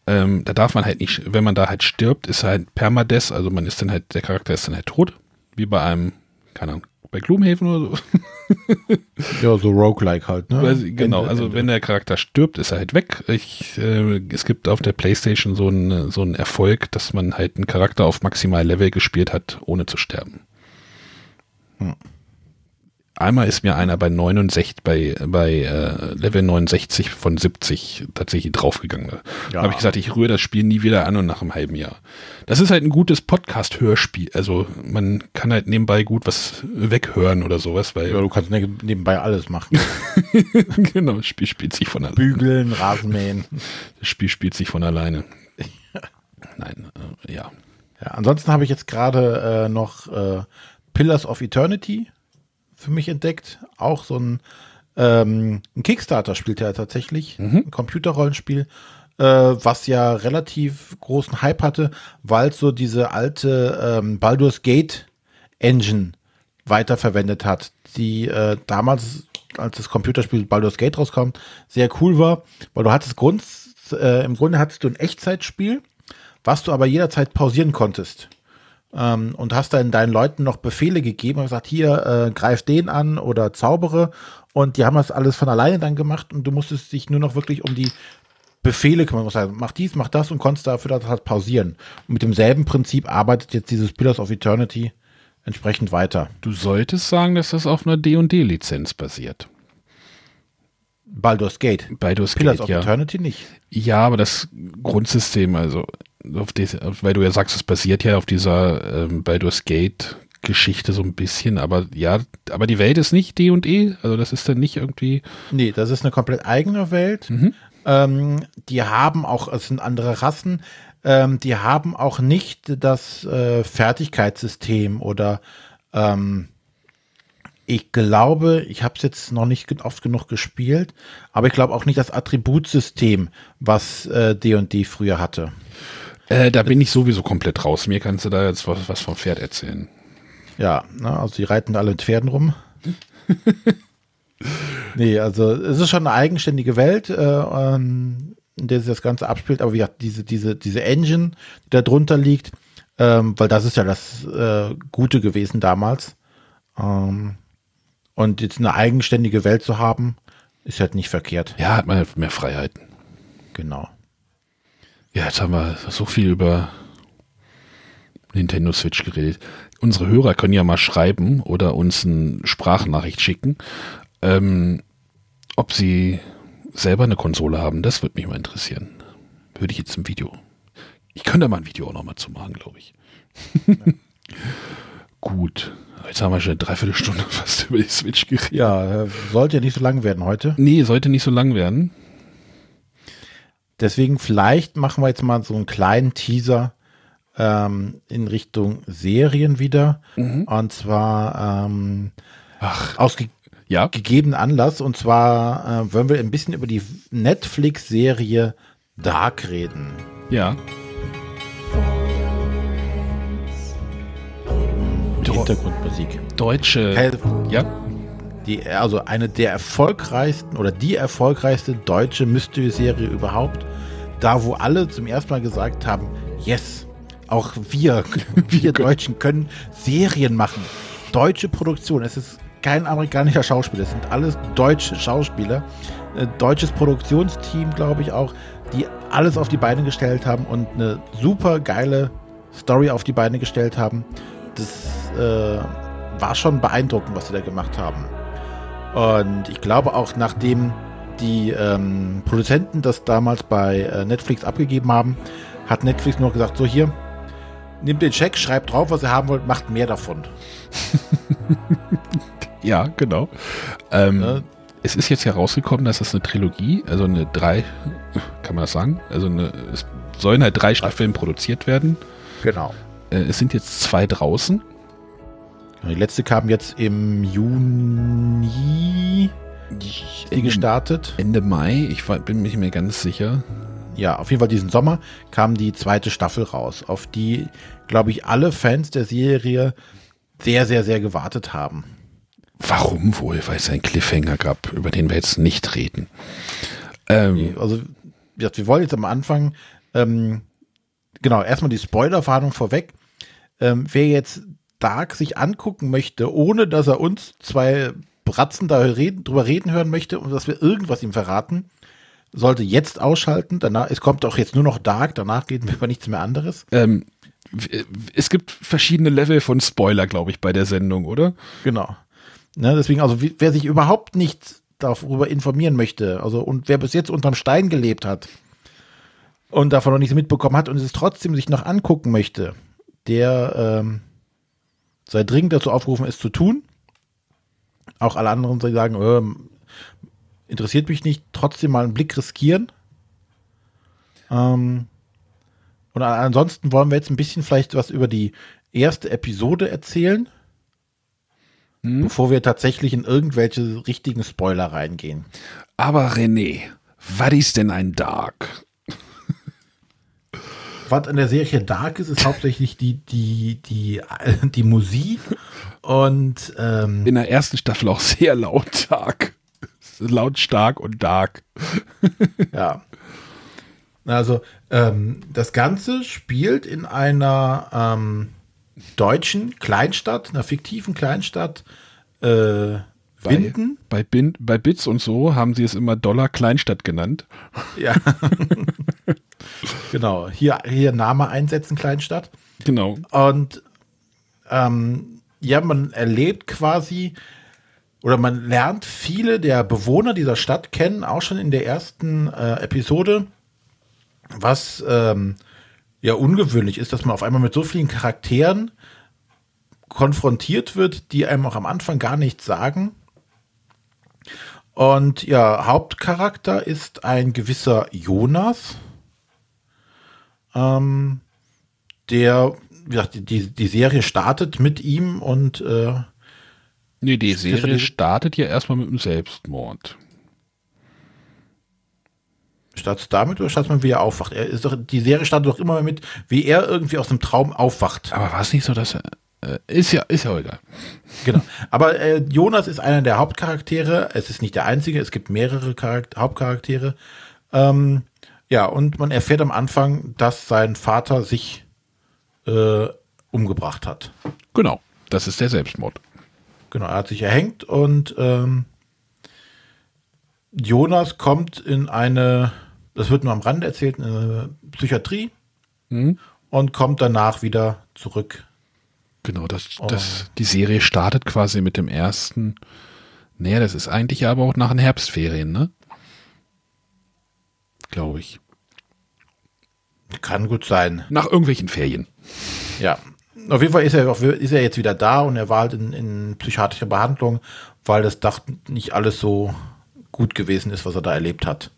Ähm, da darf man halt nicht, wenn man da halt stirbt, ist halt Permadeath, also man ist dann halt, der Charakter ist dann halt tot, wie bei einem, keine Ahnung, bei Gloomhaven oder so. Ja, so Roguelike halt, ne? Weil sie- genau, Ende, also Ende. wenn der Charakter stirbt, ist er halt weg. Ich, äh, es gibt auf der Playstation so einen so einen Erfolg, dass man halt einen Charakter auf maximal Level gespielt hat, ohne zu sterben. Hm. Einmal ist mir einer bei 69, bei, bei äh, Level 69 von 70 tatsächlich draufgegangen. Da Ja. habe ich gesagt, ich rühre das Spiel nie wieder an und nach einem halben Jahr. Das ist halt ein gutes Podcast-Hörspiel. Also man kann halt nebenbei gut was weghören oder sowas, weil Ja, du kannst ne- nebenbei alles machen. genau, das Spiel spielt sich von alleine. Bügeln, Rasenmähen. Das Spiel spielt sich von alleine. Nein, äh, ja. Ja, ansonsten habe ich jetzt gerade äh, noch äh, Pillars of Eternity für mich entdeckt. Auch so ein, ähm, ein Kickstarter spielt er tatsächlich. Ein Computerrollenspiel, äh, was ja relativ großen Hype hatte, weil es so diese alte ähm, Baldur's Gate Engine weiterverwendet hat, die äh, damals, als das Computerspiel Baldur's Gate rauskam, sehr cool war, weil du hattest Grund, äh, im Grunde hattest du ein Echtzeitspiel, was du aber jederzeit pausieren konntest. Ähm, und hast dann deinen Leuten noch Befehle gegeben und gesagt, hier, äh, greif den an oder zaubere. Und die haben das alles von alleine dann gemacht und du musstest dich nur noch wirklich um die Befehle kümmern. Musst sagen, mach dies, mach das und konntest dafür das halt pausieren. Und mit demselben Prinzip arbeitet jetzt dieses Pillars of Eternity entsprechend weiter. Du solltest sagen, dass das auf einer D&D-Lizenz basiert. Baldur's Gate. Baldur's Pillars Gate, of ja. Eternity nicht. Ja, aber das Grundsystem, also auf diese, weil du ja sagst, es basiert ja auf dieser ähm, Baldur's Gate Geschichte so ein bisschen, aber ja, aber die Welt ist nicht D&E, also das ist dann nicht irgendwie Nee, das ist eine komplett eigene Welt. Ähm, die haben auch, es sind andere Rassen, ähm, die haben auch nicht das äh, Fertigkeitssystem oder ähm, ich glaube, ich habe es jetzt noch nicht oft genug gespielt, aber ich glaube auch nicht das Attributsystem, was äh, D&D früher hatte. Äh, da bin ich sowieso komplett raus. Mir kannst du da jetzt was, was vom Pferd erzählen. Ja, ne, also die reiten alle mit Pferden rum. nee, also es ist schon eine eigenständige Welt, äh, ähm, in der sich das Ganze abspielt, aber wie gesagt, diese, diese, diese Engine, die da drunter liegt, ähm, weil das ist ja das äh, Gute gewesen damals. Ähm, und jetzt eine eigenständige Welt zu haben, ist halt nicht verkehrt. Ja, hat man halt mehr Freiheiten. Genau. Ja, jetzt haben wir so viel über Nintendo Switch geredet. Unsere Hörer können ja mal schreiben oder uns eine Sprachnachricht schicken, ähm, ob sie selber eine Konsole haben. Das würde mich mal interessieren. Würde ich jetzt im Video. Ich könnte mal ein Video auch nochmal zu machen, glaube ich. Gut. Jetzt haben wir schon eine Dreiviertelstunde fast über die Switch geredet. Ja, sollte ja nicht so lang werden heute. Nee, sollte nicht so lang werden. Deswegen vielleicht machen wir jetzt mal so einen kleinen Teaser ähm, in Richtung Serien wieder. Und zwar ähm, Ach, aus ge ja. gegebenen Anlass. Und zwar äh, wollen wir ein bisschen über die Netflix-Serie Dark reden. Ja. Hintergrundmusik. Deutsche. Hey, Ja. Die, also eine der erfolgreichsten oder die erfolgreichste deutsche Mystery-Serie überhaupt. Da, wo alle zum ersten Mal gesagt haben, yes, auch wir, wir Deutschen können Serien machen. Deutsche Produktion. Es ist kein amerikanischer Schauspieler, es sind alles deutsche Schauspieler. Äh, deutsches Produktionsteam, glaube ich auch, die alles auf die Beine gestellt haben und eine super geile Story auf die Beine gestellt haben. Das äh, war schon beeindruckend, was sie da gemacht haben. Und ich glaube auch, nachdem die ähm, Produzenten das damals bei äh, Netflix abgegeben haben, hat Netflix nur gesagt, so hier, nehmt den Check, schreibt drauf, was ihr haben wollt, macht mehr davon. Ja, genau. Ähm, Ne? Es ist jetzt herausgekommen, dass es eine Trilogie, also eine drei, kann man das sagen? Also eine, es sollen halt drei Staffeln produziert werden. Genau. Äh, es sind jetzt zwei draußen. Die letzte kam jetzt im Juni die Ende, gestartet. Ende Mai, ich war, bin mir nicht mehr ganz sicher. Ja, auf jeden Fall diesen Sommer kam die zweite Staffel raus, auf die, glaube ich, alle Fans der Serie sehr, sehr, sehr gewartet haben. Warum wohl? Weil es einen Cliffhanger gab, über den wir jetzt nicht reden. Ähm, also, wir wollen jetzt am Anfang, ähm, genau, erstmal die Spoilerwarnung vorweg. Ähm, wer jetzt Dark sich angucken möchte, ohne dass er uns zwei Bratzen da reden, drüber reden hören möchte und dass wir irgendwas ihm verraten, sollte jetzt ausschalten. Danach, es kommt auch jetzt nur noch Dark, danach reden wir über nichts mehr anderes. Ähm, es gibt verschiedene Level von Spoiler, glaube ich, bei der Sendung, oder? Genau. Ne, deswegen, also wer sich überhaupt nicht darüber informieren möchte, also und wer bis jetzt unterm Stein gelebt hat und davon noch nichts mitbekommen hat und es trotzdem sich noch angucken möchte, der ähm, sei dringend dazu aufgerufen, es zu tun. Auch alle anderen die sagen, äh, interessiert mich nicht, trotzdem mal einen Blick riskieren. Ähm, und ansonsten wollen wir jetzt ein bisschen vielleicht was über die erste Episode erzählen, hm? bevor wir tatsächlich in irgendwelche richtigen Spoiler reingehen. Aber René, was ist denn ein Dark? Was an der Serie Dark ist, ist hauptsächlich die, die, die, die Musik und ähm, in der ersten Staffel auch sehr lautstark. Lautstark und dark. ja. Also, ähm, das Ganze spielt in einer ähm, deutschen Kleinstadt, einer fiktiven Kleinstadt, äh, Binden. Bei, bei, Bin, bei Bits und so haben sie es immer Dollar Kleinstadt genannt. Ja. genau. Hier, hier Name einsetzen, Kleinstadt. Genau. Und ähm, ja, man erlebt quasi oder man lernt viele der Bewohner dieser Stadt kennen, auch schon in der ersten äh, Episode, was ähm, ja ungewöhnlich ist, dass man auf einmal mit so vielen Charakteren konfrontiert wird, die einem auch am Anfang gar nichts sagen. Und ja, Hauptcharakter ist ein gewisser Jonas, ähm, der, wie gesagt, die, die Serie startet mit ihm und äh, Nee, die Serie startet ja erstmal mit einem Selbstmord. Startet damit oder startet man, wie er aufwacht? Er ist doch, die Serie startet doch immer mit, wie er irgendwie aus dem Traum aufwacht. Aber war es nicht so, dass er. Äh, ist ja, ist ja egal. Genau. Aber äh, Jonas ist einer der Hauptcharaktere. Es ist nicht der einzige, es gibt mehrere Charakter Hauptcharaktere. Ähm, ja, und man erfährt am Anfang, dass sein Vater sich äh, umgebracht hat. Genau, das ist der Selbstmord. Genau, er hat sich erhängt und ähm, Jonas kommt in eine, das wird nur am Rande erzählt, in eine Psychiatrie mhm. und kommt danach wieder zurück. Genau, das, das, die Serie startet quasi mit dem ersten. Naja, das ist eigentlich aber auch nach den Herbstferien, ne? Glaube ich. Kann gut sein. Nach irgendwelchen Ferien. Ja, auf jeden Fall ist er, ist er jetzt wieder da und er war halt in, in psychiatrischer Behandlung, weil das Dach nicht alles so gut gewesen ist, was er da erlebt hat.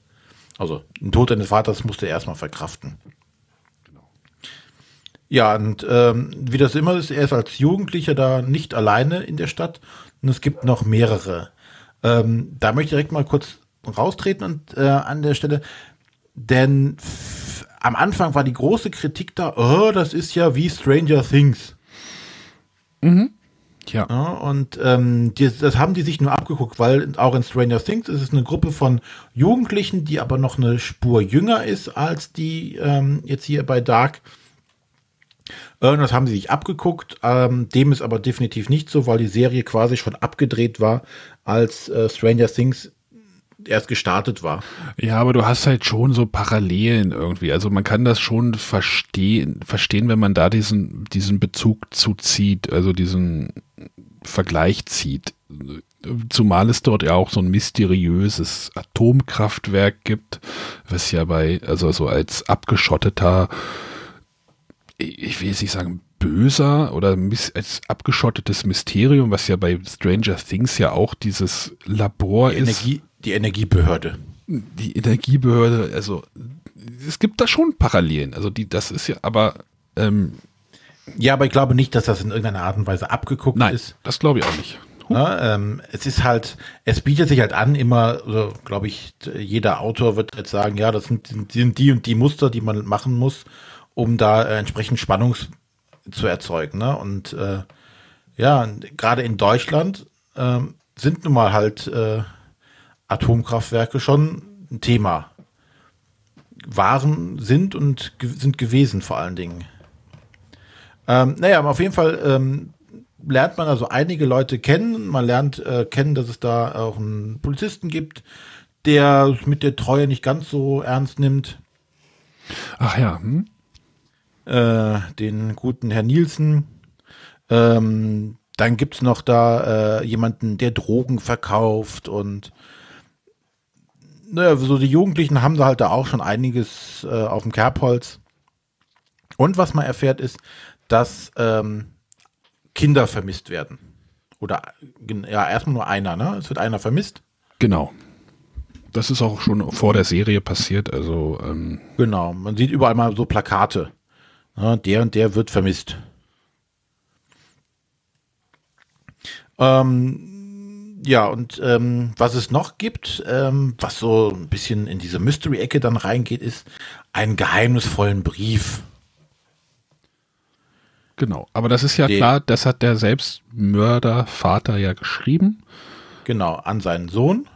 Also, den Tod seines Vaters musste er erstmal verkraften. Ja, und ähm, wie das immer ist, er ist als Jugendlicher da nicht alleine in der Stadt und es gibt noch mehrere. Ähm, da möchte ich direkt mal kurz raustreten und äh, an der Stelle, denn am Anfang war die große Kritik da, oh, das ist ja wie Stranger Things. Mhm. Ja. ja und ähm, die, das haben die sich nur abgeguckt, weil auch in Stranger Things ist es eine Gruppe von Jugendlichen, die aber noch eine Spur jünger ist als die ähm, jetzt hier bei Dark. Und das haben sie sich abgeguckt. Ähm, dem ist aber definitiv nicht so, weil die Serie quasi schon abgedreht war, als äh, Stranger Things erst gestartet war. Ja, aber du hast halt schon so Parallelen irgendwie. Also man kann das schon verstehen, verstehen, wenn man da diesen, diesen Bezug zuzieht, also diesen Vergleich zieht. Zumal es dort ja auch so ein mysteriöses Atomkraftwerk gibt, was ja bei, also so als abgeschotteter, ich will jetzt nicht sagen böser oder als abgeschottetes Mysterium, was ja bei Stranger Things ja auch dieses Labor die ist. Energie, die Energiebehörde. Die Energiebehörde, also es gibt da schon Parallelen. Also die, das ist ja, aber ähm, ja, aber ich glaube nicht, dass das in irgendeiner Art und Weise abgeguckt nein, ist. das glaube ich auch nicht. Ja, ähm, es ist halt, es bietet sich halt an, immer, also, glaube ich, jeder Autor wird jetzt sagen, ja, das sind, sind die und die Muster, die man machen muss, um da äh, entsprechend Spannung zu erzeugen. Ne? Und äh, ja, gerade in Deutschland äh, sind nun mal halt äh, Atomkraftwerke schon ein Thema. Waren, sind und ge sind gewesen vor allen Dingen. Ähm, naja, aber auf jeden Fall ähm, lernt man also einige Leute kennen. Man lernt äh, kennen, dass es da auch einen Polizisten gibt, der mit der Treue nicht ganz so ernst nimmt. Ach ja. Hm? Äh, den guten Herr Nielsen. Ähm, dann gibt's noch da äh, jemanden, der Drogen verkauft und naja, so die Jugendlichen haben da halt da auch schon einiges äh, auf dem Kerbholz. Und was man erfährt ist, dass ähm, Kinder vermisst werden. Oder ja, erstmal nur einer, ne? Es wird einer vermisst. Genau. Das ist auch schon vor der Serie passiert. Also ähm genau, man sieht überall mal so Plakate. Ja, der und der wird vermisst. Ähm, ja, und ähm, was es noch gibt, ähm, was so ein bisschen in diese Mystery-Ecke dann reingeht, ist einen geheimnisvollen Brief. Genau, aber das ist ja Den, klar, das hat der Selbstmördervater ja geschrieben. Genau, an seinen Sohn.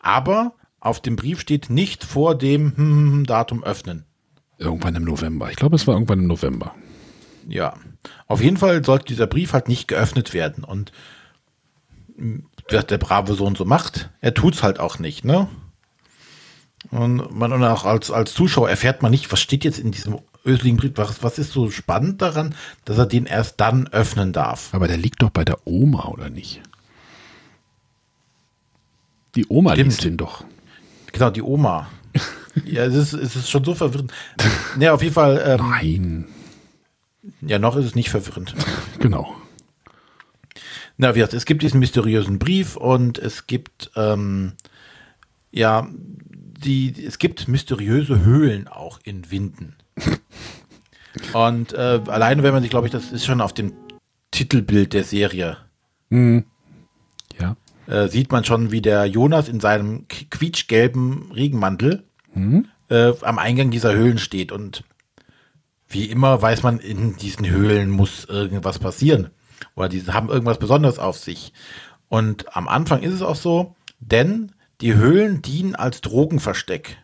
Aber auf dem Brief steht nicht vor dem hm, hm, hm, Datum öffnen. Irgendwann im November. Ich glaube, es war irgendwann im November. Ja. Auf jeden Fall sollte dieser Brief halt nicht geöffnet werden. Und was der brave Sohn so macht, er tut's halt auch nicht, ne? Und man und auch als, als Zuschauer erfährt man nicht, was steht jetzt in diesem öseligen Brief. Was, was ist so spannend daran, dass er den erst dann öffnen darf? Aber der liegt doch bei der Oma, oder nicht? Die Oma Stimmt. liest den doch. Genau, die Oma. ja, es ist, es ist schon so verwirrend. Ne, auf jeden Fall. Ähm, Nein. Ja, noch ist es nicht verwirrend. Genau. Na, wie gesagt, es gibt diesen mysteriösen Brief und es gibt, ähm, ja, die, es gibt mysteriöse Höhlen auch in Winden. Und äh, alleine, wenn man sich, glaube ich, das ist schon auf dem Titelbild der Serie. Mhm. Ja. Äh, sieht man schon, wie der Jonas in seinem quietschgelben Regenmantel mhm. äh, am Eingang dieser Höhlen steht. Und wie immer weiß man, in diesen Höhlen muss irgendwas passieren. Oder die haben irgendwas Besonderes auf sich. Und am Anfang ist es auch so, denn die Höhlen dienen als Drogenversteck.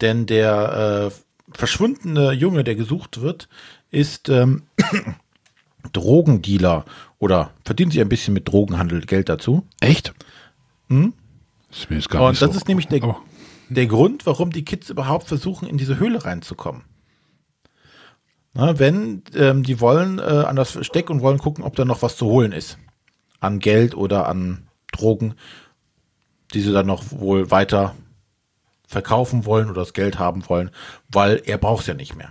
Denn der äh, verschwundene Junge, der gesucht wird, ist ähm, Drogendealer oder verdient sich ein bisschen mit Drogenhandel Geld dazu. Echt? Hm? Das ist gar Und das so. ist nämlich der, oh. der Grund, warum die Kids überhaupt versuchen, in diese Höhle reinzukommen. Na, wenn ähm, die wollen äh, an das Versteck und wollen gucken, ob da noch was zu holen ist. An Geld oder an Drogen, die sie dann noch wohl weiter verkaufen wollen oder das Geld haben wollen, weil er braucht es ja nicht mehr.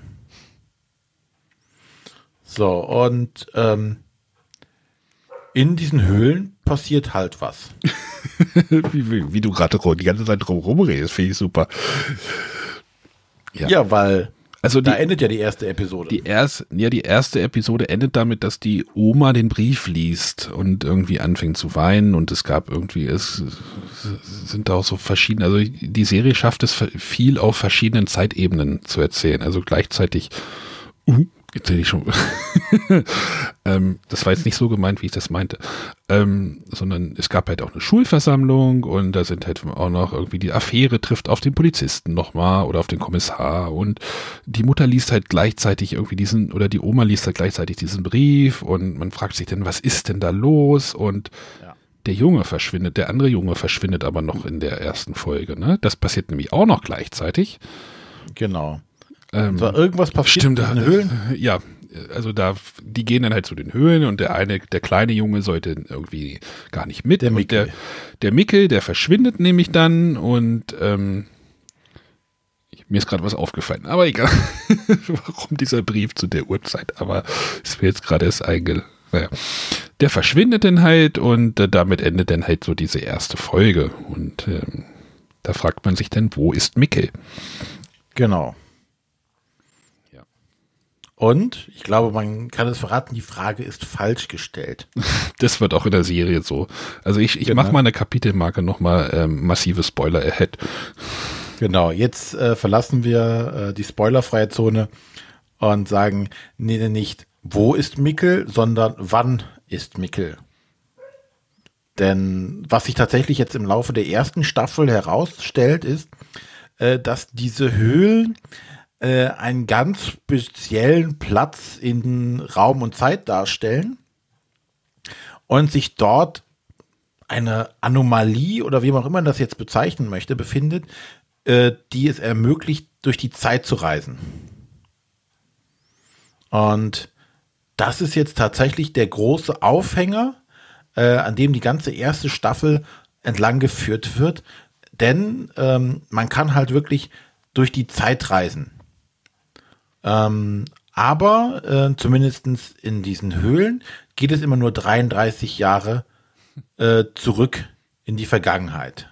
So, und ähm, in diesen Höhlen passiert halt was. wie, wie, wie, du gerade die ganze Zeit drum rumredest, finde ich super. Ja, ja weil also die, da endet ja die erste Episode. Die erste, ja, die erste Episode endet damit, dass die Oma den Brief liest und irgendwie anfängt zu weinen und es gab irgendwie, es, es sind auch so verschiedene, also die Serie schafft es viel auf verschiedenen Zeitebenen zu erzählen. Also gleichzeitig uh, Jetzt hätte ich schon. ähm, das war jetzt nicht so gemeint, wie ich das meinte. Ähm, sondern es gab halt auch eine Schulversammlung und da sind halt auch noch irgendwie die Affäre trifft auf den Polizisten nochmal oder auf den Kommissar und die Mutter liest halt gleichzeitig irgendwie diesen, oder die Oma liest halt gleichzeitig diesen Brief und man fragt sich dann, was ist denn da los? Und ja. der Junge verschwindet, der andere Junge verschwindet aber noch in der ersten Folge. Ne? Das passiert nämlich auch noch gleichzeitig. Genau. Ähm, war irgendwas passiert stimmt, in den Höhlen? Ja, also da, die gehen dann halt zu den Höhlen und der eine, der kleine Junge sollte irgendwie gar nicht mit. Der Mickel. Der, der Mickel, der verschwindet nämlich dann und ähm, mir ist gerade was aufgefallen, aber egal, warum dieser Brief zu der Uhrzeit, aber ist mir jetzt gerade erst einge... Naja. Der verschwindet dann halt und äh, damit endet dann halt so diese erste Folge und ähm, da fragt man sich dann, wo ist Mickel? Genau. Und ich glaube, man kann es verraten, die Frage ist falsch gestellt. Das wird auch in der Serie so. Also ich, ich Genau. mache mal eine Kapitelmarke nochmal ähm, massive Spoiler ahead. Genau, jetzt äh, verlassen wir äh, die spoilerfreie Zone und sagen nee, nee, nicht, wo ist Mickel, sondern wann ist Mickel. Denn was sich tatsächlich jetzt im Laufe der ersten Staffel herausstellt, ist, äh, dass diese Höhlen äh, einen ganz speziellen Platz in Raum und Zeit darstellen und sich dort eine Anomalie oder wie man auch immer das jetzt bezeichnen möchte, befindet, äh, die es ermöglicht, durch die Zeit zu reisen. Und das ist jetzt tatsächlich der große Aufhänger, äh, an dem die ganze erste Staffel entlang geführt wird. Denn ähm, man kann halt wirklich durch die Zeit reisen. Ähm, aber äh, zumindest in diesen Höhlen geht es immer nur 33 Jahre äh, zurück in die Vergangenheit.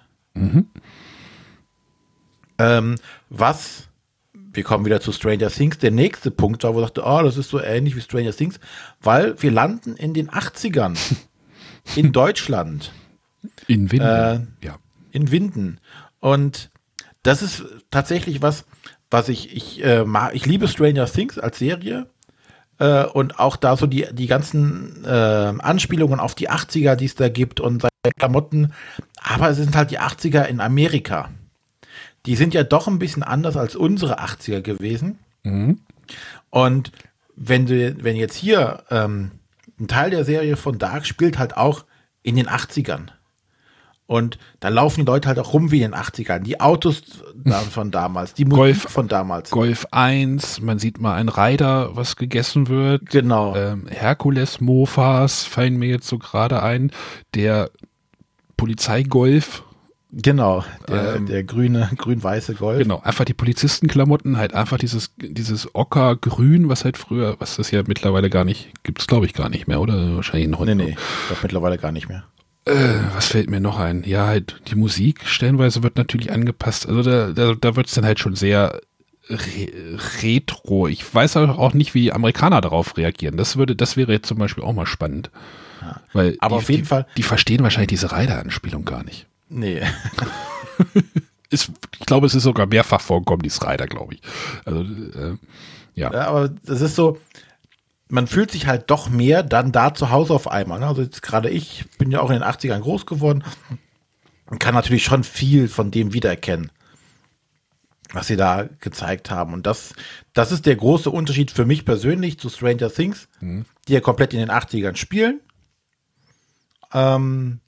Ähm, was, wir kommen wieder zu Stranger Things, der nächste Punkt war, wo ich dachte, oh, das ist so ähnlich wie Stranger Things, weil wir landen in den 80ern in Deutschland, In Winden. Äh, ja. in Winden. Und das ist tatsächlich was, was ich, ich, äh, mag, ich liebe Stranger Things als Serie. Äh, und auch da so die, die ganzen äh, Anspielungen auf die 80er, die es da gibt und seine Klamotten. Aber es sind halt die 80er in Amerika. Die sind ja doch ein bisschen anders als unsere 80er gewesen. Und wenn du, wenn jetzt hier ähm, ein Teil der Serie von Dark spielt halt auch in den 80ern. Und da laufen die Leute halt auch rum wie in den 80ern. Die Autos von damals, die Musik Golf- von damals. Golf 1, man sieht mal ein Rider, was gegessen wird. Genau. Ähm, Herkules-Mofas fallen mir jetzt so gerade ein. Der Polizeigolf, genau. Der, ähm, der grüne, grün-weiße Golf. genau, einfach die Polizistenklamotten, halt einfach dieses, dieses Ockergrün, was halt früher, was das ja mittlerweile gar nicht, gibt es glaube ich gar nicht mehr, oder? Wahrscheinlich noch Nee, nee. Glaube mittlerweile gar nicht mehr. Äh, was fällt mir noch ein? Ja, halt die Musik stellenweise wird natürlich angepasst. Also da, da, da wird es dann halt schon sehr re retro. Ich weiß auch nicht, wie die Amerikaner darauf reagieren. Das würde, das wäre jetzt zum Beispiel auch mal spannend. Weil Aber die, auf jeden die, Fall- Die verstehen wahrscheinlich diese Rider-Anspielung gar nicht. Nee. Ist, ich glaube, es ist sogar mehrfach vorgekommen, dieses Rider, glaube ich. Also, äh, ja. Ja, aber das ist so, man fühlt sich halt doch mehr dann da zu Hause auf einmal. Ne? Also jetzt gerade ich bin ja auch in den 80ern groß geworden und kann natürlich schon viel von dem wiedererkennen, was sie da gezeigt haben. Und das, das ist der große Unterschied für mich persönlich zu Stranger Things, die ja komplett in den 80ern spielen. Ähm,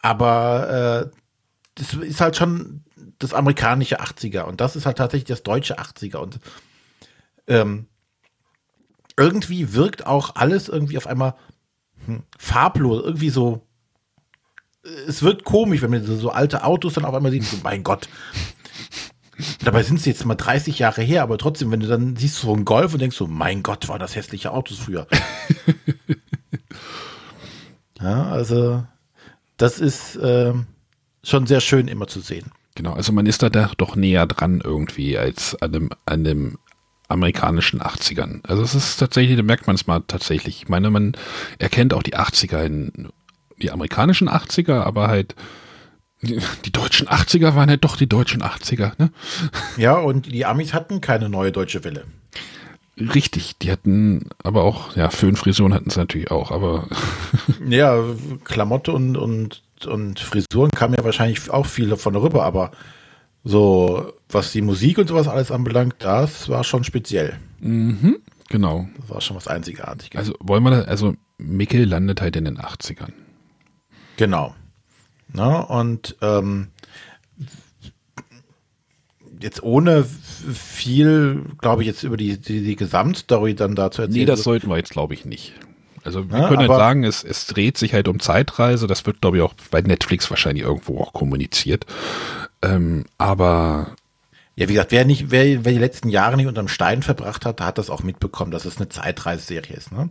aber äh, das ist halt schon das amerikanische 80er und das ist halt tatsächlich das deutsche 80er und ähm, irgendwie wirkt auch alles irgendwie auf einmal hm, farblos, irgendwie so. äh, Es wirkt komisch, wenn man so, so alte Autos dann auf einmal sieht, so, mein Gott. Dabei sind es jetzt mal 30 Jahre her, aber trotzdem, wenn du dann siehst so einen Golf und denkst so, mein Gott, waren das hässliche Autos früher. ja, also das ist ähm, schon sehr schön immer zu sehen. Genau, also man ist da da doch näher dran irgendwie als an dem, an dem amerikanischen 80ern. Also es ist tatsächlich, da merkt man es mal tatsächlich. Ich meine, man erkennt auch die 80er in die amerikanischen 80er, aber halt die, deutschen 80er waren halt doch die deutschen 80er, ne? Ja, und die Amis hatten keine neue deutsche Welle. Richtig, die hatten aber auch, ja, Föhnfrisuren hatten sie natürlich auch, aber Ja, Klamotte und, und, und Frisuren kamen ja wahrscheinlich auch viel davon rüber, aber so, was die Musik und sowas alles anbelangt, das war schon speziell. genau. Das war schon was Einzigartiges. Also wollen wir, da, also Mickel landet halt in den 80ern. Genau. Na, und ähm, jetzt ohne viel, glaube ich, jetzt über die, die, die Gesamtstory dann da zu erzählen. Nee, das sollten wir jetzt, glaube ich, nicht. Also wir Ja, können halt sagen, es, es dreht sich halt um Zeitreise. Das wird, glaube ich, auch bei Netflix wahrscheinlich irgendwo auch kommuniziert. Ähm, aber Ja, wie gesagt, wer nicht, wer, wer die letzten Jahre nicht unterm Stein verbracht hat, hat das auch mitbekommen, dass es eine Zeitreiseserie ist. Ne?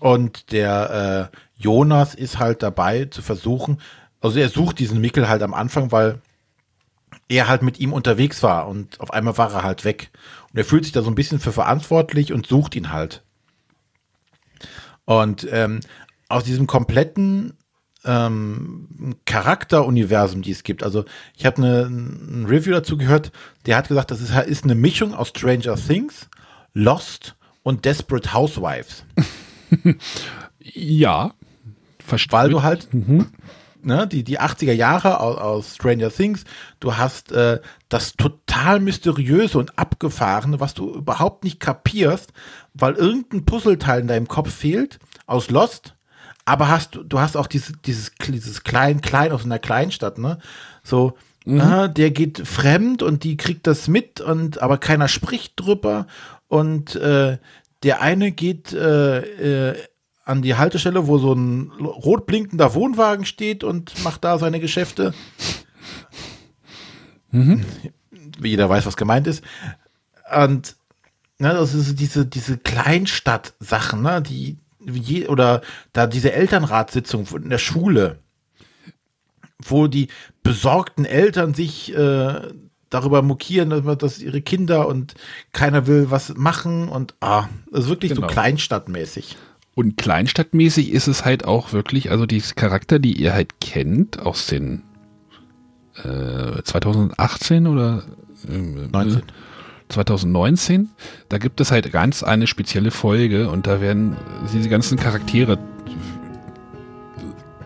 Und der äh, Jonas ist halt dabei zu versuchen, also er sucht diesen Mickel halt am Anfang, weil er halt mit ihm unterwegs war und auf einmal war er halt weg. Und er fühlt sich da so ein bisschen für verantwortlich und sucht ihn halt. Und ähm, aus diesem kompletten ähm, Charakteruniversum, die es gibt. Also ich habe eine, ein Review dazu gehört, der hat gesagt, das ist, ist eine Mischung aus Stranger Things, Lost und Desperate Housewives. ja, verstehe. Weil du halt mhm. ne, die, die 80er Jahre aus, aus Stranger Things, du hast äh, das total mysteriöse und abgefahrene, was du überhaupt nicht kapierst, weil irgendein Puzzleteil in deinem Kopf fehlt, aus Lost aber hast du, hast auch dieses, dieses, dieses klein, klein aus einer Kleinstadt, ne? So, mhm. ah, der geht fremd und die kriegt das mit und aber keiner spricht drüber. Und äh, der eine geht äh, äh, an die Haltestelle, wo so ein rot blinkender Wohnwagen steht und macht da seine Geschäfte. Mhm. Jeder weiß, was gemeint ist. Und ne, das ist diese, diese Kleinstadt-Sachen, ne, die, je, oder da diese Elternratssitzung in der Schule, wo die besorgten Eltern sich äh, darüber mokieren, dass ihre Kinder und keiner will was machen und ah, das ist wirklich genau. so kleinstadtmäßig. Und kleinstadtmäßig ist es halt auch wirklich, also die Charakter, die ihr halt kennt aus den äh, 2018 oder äh, 19. 2019. Da gibt es halt ganz eine spezielle Folge und da werden diese ganzen Charaktere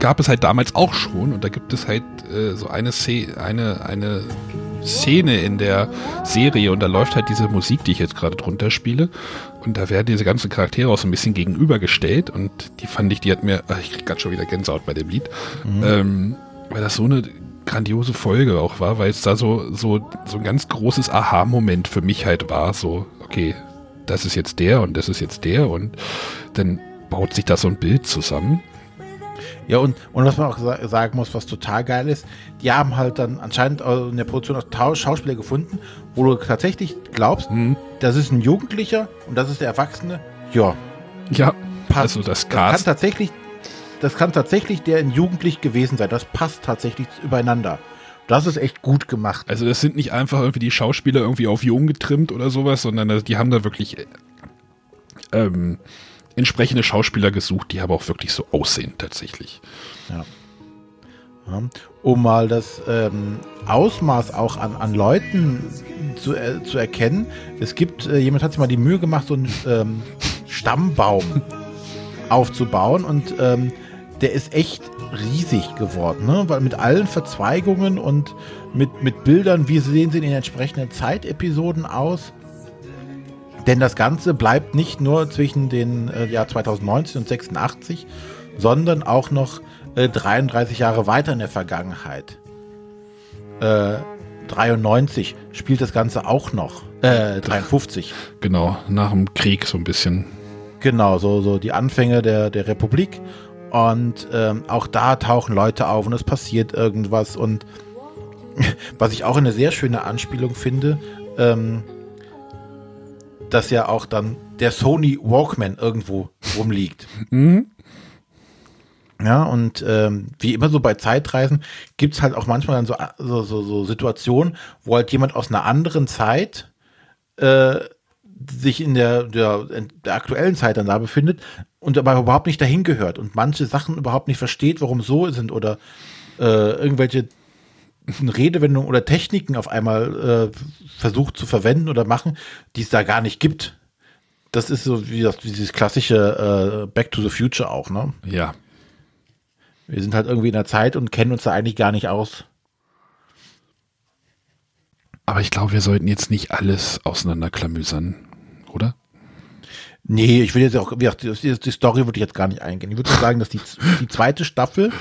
gab es halt damals auch schon und da gibt es halt äh, so eine, Szene, eine, eine Szene in der Serie und da läuft halt diese Musik, die ich jetzt gerade drunter spiele und da werden diese ganzen Charaktere auch so ein bisschen gegenübergestellt und die fand ich, die hat mir, ach, ich krieg gerade schon wieder Gänsehaut bei dem Lied, mhm. ähm, weil das so eine grandiose Folge auch war, weil es da so, so, so ein ganz großes Aha-Moment für mich halt war. So, okay, das ist jetzt der und das ist jetzt der und dann baut sich da so ein Bild zusammen. Ja, und, und was man auch sagen muss, was total geil ist, die haben halt dann anscheinend in der Produktion auch Schauspieler gefunden, wo du tatsächlich glaubst, mhm. das ist ein Jugendlicher und das ist der Erwachsene. Ja. Ja, passt. also das, Cast. das kann tatsächlich das kann tatsächlich der in Jugendlich gewesen sein. Das passt tatsächlich übereinander. Das ist echt gut gemacht. Also das sind nicht einfach irgendwie die Schauspieler irgendwie auf jung getrimmt oder sowas, sondern die haben da wirklich ähm, entsprechende Schauspieler gesucht, die aber auch wirklich so aussehen tatsächlich. Ja. ja. Um mal das ähm, Ausmaß auch an, an Leuten zu, äh, zu erkennen. Es gibt, äh, jemand hat sich mal die Mühe gemacht, so einen ähm, Stammbaum aufzubauen und ähm, der ist echt riesig geworden, ne? weil mit allen Verzweigungen und mit, mit Bildern, wie sehen sie in den entsprechenden Zeitepisoden aus. Denn das Ganze bleibt nicht nur zwischen den äh, Jahr 2019 und 86, sondern auch noch äh, 33 Jahre weiter in der Vergangenheit. Äh, 93 spielt das Ganze auch noch. Äh, 53. Genau, nach dem Krieg so ein bisschen. Genau, so, so die Anfänge der, der Republik. Und ähm, auch da tauchen Leute auf und es passiert irgendwas. Und was ich auch eine sehr schöne Anspielung finde, ähm, dass ja auch dann der Sony Walkman irgendwo rumliegt. Mhm. Ja, und ähm, wie immer so bei Zeitreisen gibt es halt auch manchmal dann so, so, so, so, Situationen, wo halt jemand aus einer anderen Zeit äh, sich in der, der, der aktuellen Zeit dann da befindet und aber überhaupt nicht dahin gehört und manche Sachen überhaupt nicht versteht, warum so sind oder äh, irgendwelche Redewendungen oder Techniken auf einmal äh, versucht zu verwenden oder machen, die es da gar nicht gibt. Das ist so wie das, dieses klassische äh, Back to the Future auch, ne? Ja. Wir sind halt irgendwie in der Zeit und kennen uns da eigentlich gar nicht aus. Aber ich glaube, wir sollten jetzt nicht alles auseinanderklamüsern, oder? Nee, ich will jetzt auch, wie gesagt, die, Story würde ich jetzt gar nicht eingehen. Ich würde sagen, dass die, die zweite Staffel.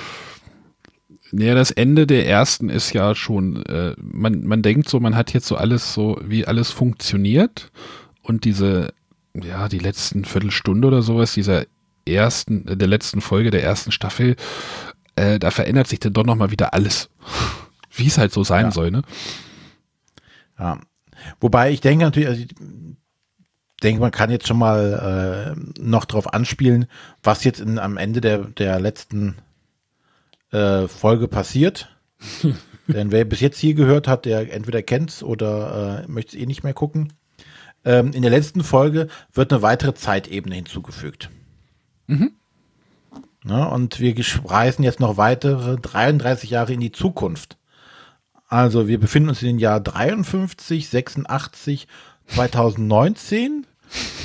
Naja, das Ende der ersten ist ja schon, äh, man, man denkt so, man hat jetzt so alles so, wie alles funktioniert und diese, ja, die letzten Viertelstunde oder sowas, dieser ersten, der letzten Folge der ersten Staffel, äh, da verändert sich dann doch nochmal wieder alles. wie es halt so sein ja. soll, ne? Ja. Wobei ich denke natürlich, also denke, man kann jetzt schon mal äh, noch darauf anspielen, was jetzt in, am Ende der, der letzten äh, Folge passiert. Denn wer bis jetzt hier gehört hat, der entweder kennt's oder äh, möchte es eh nicht mehr gucken. Ähm, in der letzten Folge wird eine weitere Zeitebene hinzugefügt. Mhm. Ja, und wir reisen jetzt noch weitere 33 Jahre in die Zukunft. Also wir befinden uns in den Jahr 53, 86, 2019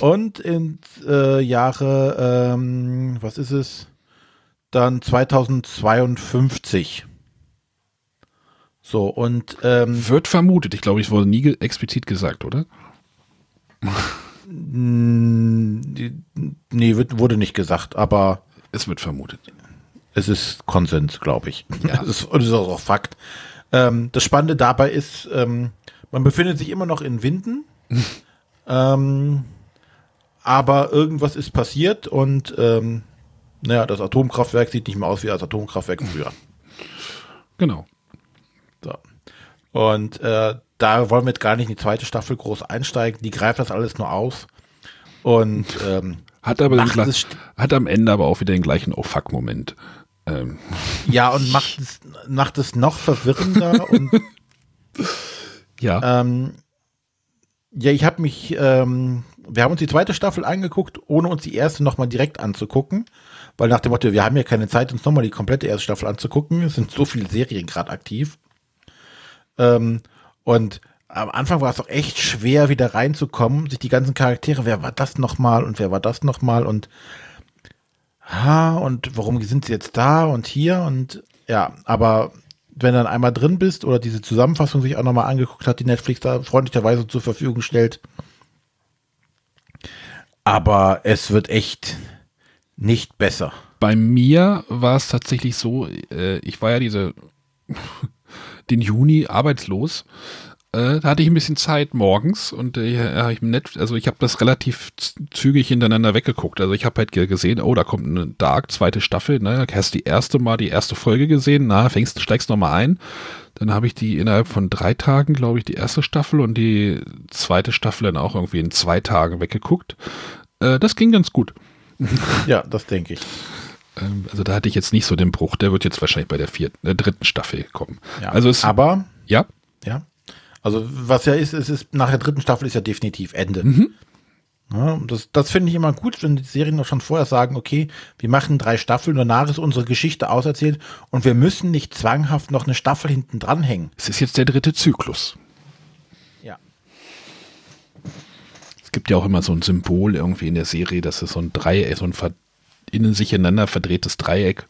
und in äh, Jahre, ähm, was ist es? Dann 2052. So, und ähm, wird vermutet, ich glaube, es wurde nie explizit gesagt, oder? nee, wird, wurde nicht gesagt, aber es wird vermutet. Es ist Konsens, glaube ich. Ja. Das, ist, ist auch Fakt. Ähm, das Spannende dabei ist, ähm, man befindet sich immer noch in Winden, ähm, aber irgendwas ist passiert und ähm, naja, das Atomkraftwerk sieht nicht mehr aus wie das Atomkraftwerk früher. Genau. So. Und äh, da wollen wir jetzt gar nicht in die zweite Staffel groß einsteigen. Die greift das alles nur aus. Und ähm, hat aber hat am Ende aber auch wieder den gleichen Oh fuck-Moment. Ähm. Ja, und macht es, macht es noch verwirrender und ja. Ähm, ja, ich habe mich, ähm, wir haben uns die zweite Staffel angeguckt, ohne uns die erste nochmal direkt anzugucken, weil nach dem Motto, wir haben ja keine Zeit, uns nochmal die komplette erste Staffel anzugucken. Es sind so viele Serien gerade aktiv. Ähm, und am Anfang war es auch echt schwer, wieder reinzukommen, sich die ganzen Charaktere, wer war das nochmal und wer war das nochmal und ha, und warum sind sie jetzt da und hier und ja, aber wenn du dann einmal drin bist oder diese Zusammenfassung sich auch nochmal angeguckt hat, die Netflix da freundlicherweise zur Verfügung stellt. Aber es wird echt nicht besser. Bei mir war es tatsächlich so, äh, ich war ja diese den Juni arbeitslos äh, da hatte ich ein bisschen Zeit morgens und äh, ich nett, also ich habe das relativ zügig hintereinander weggeguckt. Also ich habe halt gesehen, oh, da kommt eine Dark, zweite Staffel, ne? Hast die erste Mal die erste Folge gesehen, na, fängst, steigst noch mal ein. Dann habe ich die innerhalb von drei Tagen, glaube ich, die erste Staffel und die zweite Staffel dann auch irgendwie in zwei Tagen weggeguckt. Äh, das ging ganz gut. Ja, das denke ich. Ähm, also da hatte ich jetzt nicht so den Bruch. Der wird jetzt wahrscheinlich bei der vierten, der dritten Staffel kommen. Ja, also es, aber ja, ja, also was ja ist, es ist nach der dritten Staffel ist ja definitiv Ende. Mhm. Ja, das das finde ich immer gut, wenn die Serien noch schon vorher sagen, okay, wir machen drei Staffeln, danach ist unsere Geschichte auserzählt und wir müssen nicht zwanghaft noch eine Staffel hinten dranhängen. Es ist jetzt der dritte Zyklus. Ja. Es gibt ja auch immer so ein Symbol irgendwie in der Serie, dass es so ein Dreieck, so ein innen sich ineinander verdrehtes Dreieck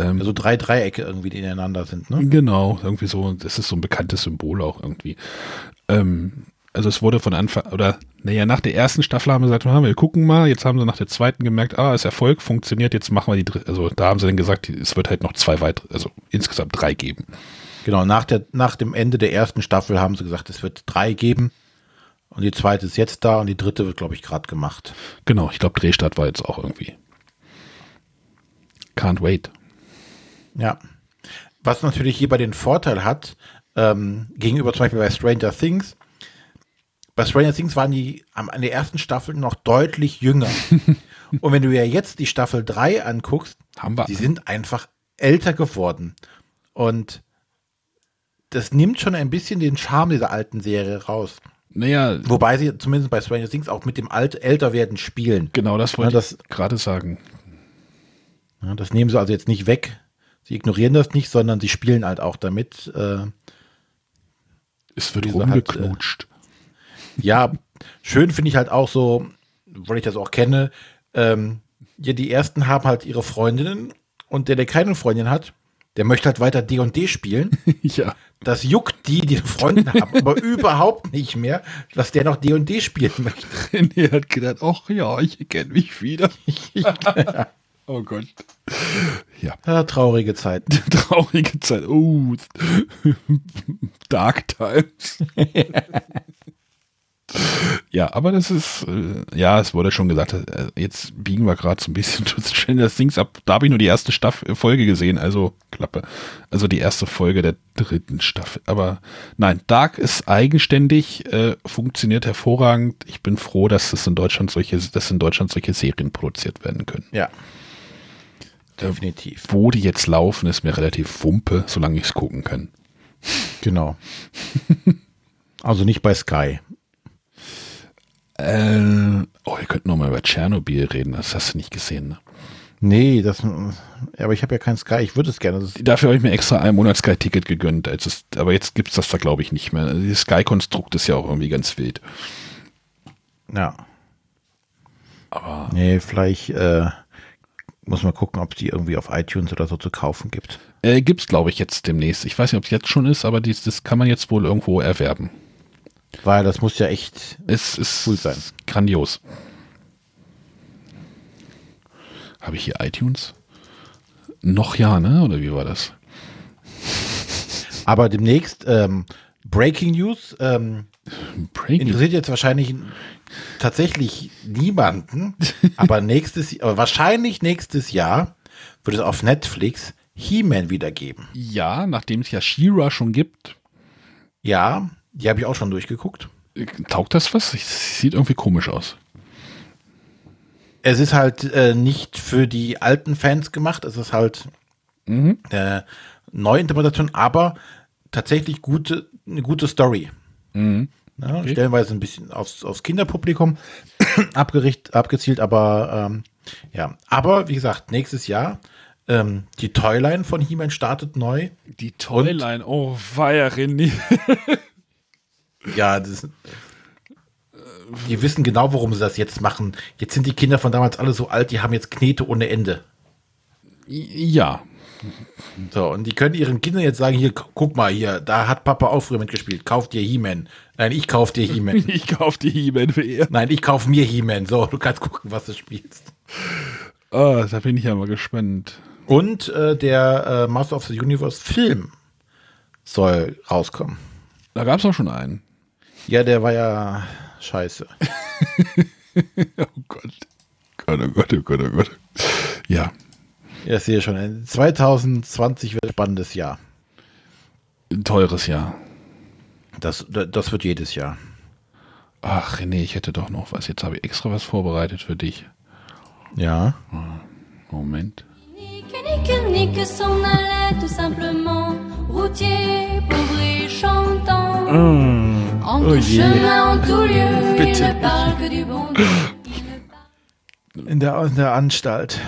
ähm, also drei Dreiecke irgendwie, die ineinander sind, ne? Genau, irgendwie so, das ist so ein bekanntes Symbol auch irgendwie. Ähm, also es wurde von Anfang, oder naja, nach der ersten Staffel haben wir gesagt, wir gucken mal, jetzt haben sie nach der zweiten gemerkt, ah, ist Erfolg, funktioniert, jetzt machen wir die dritte, also da haben sie dann gesagt, es wird halt noch zwei weitere, also insgesamt drei geben. Genau, nach, der, nach dem Ende der ersten Staffel haben sie gesagt, es wird drei geben. Und die zweite ist jetzt da und die dritte wird, glaube ich, gerade gemacht. Genau, ich glaube, Drehstart war jetzt auch irgendwie. Can't wait. Ja. Was natürlich hierbei den Vorteil hat, ähm, gegenüber zum Beispiel bei Stranger Things, bei Stranger Things waren die an der ersten Staffel noch deutlich jünger. Und wenn du ja jetzt die Staffel 3 anguckst, Haben wir. die sind einfach älter geworden. Und das nimmt schon ein bisschen den Charme dieser alten Serie raus. Naja. Wobei sie zumindest bei Stranger Things auch mit dem Alt Älterwerden spielen. Genau, das wollte ja, ich gerade sagen. Ja, das nehmen sie also jetzt nicht weg. Sie ignorieren das nicht, sondern sie spielen halt auch damit. Äh, es wird rumgeknutscht. Halt, äh, ja, schön finde ich halt auch so, weil ich das auch kenne, ähm, ja, die ersten haben halt ihre Freundinnen und der, der keine Freundin hat, der möchte halt weiter D&D &D spielen. ja. Das juckt die, die Freunde haben, aber überhaupt nicht mehr, dass der noch D&D &D spielen möchte. Der hat gedacht, ach ja, ich kenne mich wieder. Oh Gott. Ja. ja traurige Zeit. traurige Zeit. Oh. Dark Times. Ja, aber das ist, äh, ja, es wurde schon gesagt, äh, jetzt biegen wir gerade so ein bisschen das Dings ab. Da habe ich nur die erste Staffel, Folge gesehen, also Klappe. Also die erste Folge der dritten Staffel. Aber nein, Dark ist eigenständig, äh, funktioniert hervorragend. Ich bin froh, dass es in Deutschland solche, dass in Deutschland solche Serien produziert werden können. Ja. Definitiv. Wo die jetzt laufen, ist mir relativ wumpe, solange ich es gucken kann. Genau. also nicht bei Sky. Äh, oh, wir könnten noch mal über Tschernobyl reden. Das hast du nicht gesehen, ne? Nee, das, aber ich habe ja kein Sky, ich würde es gerne. Dafür habe ich mir extra ein Monat Sky-Ticket gegönnt. Es, aber jetzt gibt es das da, glaube ich, nicht mehr. Das Sky-Konstrukt ist ja auch irgendwie ganz wild. Ja. Aber. Nee, vielleicht äh, muss man gucken, ob es die irgendwie auf iTunes oder so zu kaufen gibt. Äh, gibt es, glaube ich, jetzt demnächst. Ich weiß nicht, ob es jetzt schon ist, aber dies, das kann man jetzt wohl irgendwo erwerben. Weil das muss ja echt es ist cool sein. Grandios. Habe ich hier iTunes? Noch ja, ne? Oder wie war das? Aber demnächst ähm, Breaking News. Ähm, Breaking. Interessiert jetzt wahrscheinlich tatsächlich niemanden, aber nächstes, aber wahrscheinlich nächstes Jahr wird es auf Netflix He-Man wiedergeben. Ja, nachdem es ja She-Ra schon gibt. Ja, die habe ich auch schon durchgeguckt. Taugt das was? Sieht irgendwie komisch aus es ist halt äh, nicht für die alten Fans gemacht, es ist halt mhm. äh, Neuinterpretation, aber tatsächlich gute, eine gute Story. Mhm. Ja, okay. Stellenweise ein bisschen aufs, aufs Kinderpublikum abgericht, abgezielt, aber ähm, ja. Aber wie gesagt, nächstes Jahr ähm, die Toyline von He-Man startet neu. Die Toyline, oh, weia, René. ja, das, die wissen genau, warum sie das jetzt machen. Jetzt sind die Kinder von damals alle so alt, die haben jetzt Knete ohne Ende. Ja. So, und die können ihren Kindern jetzt sagen, hier, guck mal, hier, da hat Papa auch früher mitgespielt. Kauf dir He-Man. Nein, ich kauf dir He-Man. ich kauf dir He-Man für ihr. Nein, ich kauf mir He-Man. So, du kannst gucken, was du spielst. Oh, da bin ich ja mal gespannt. Und äh, der äh, Master of the Universe Film soll rauskommen. Da gab es auch schon einen. Ja, der war ja Scheiße. oh Gott. Gott, oh Gott, oh Gott, oh Gott. Ja. Ja, ich sehe schon. 2020 wird ein spannendes Jahr. Ein teures Jahr. Das, das wird jedes Jahr. Ach, René, ich hätte doch noch was. Jetzt habe ich extra was vorbereitet für dich. Ja. Moment. Mm. En oh chemin, en tout lieu, Bitte. il ne parle que du bon In der, in der Anstalt.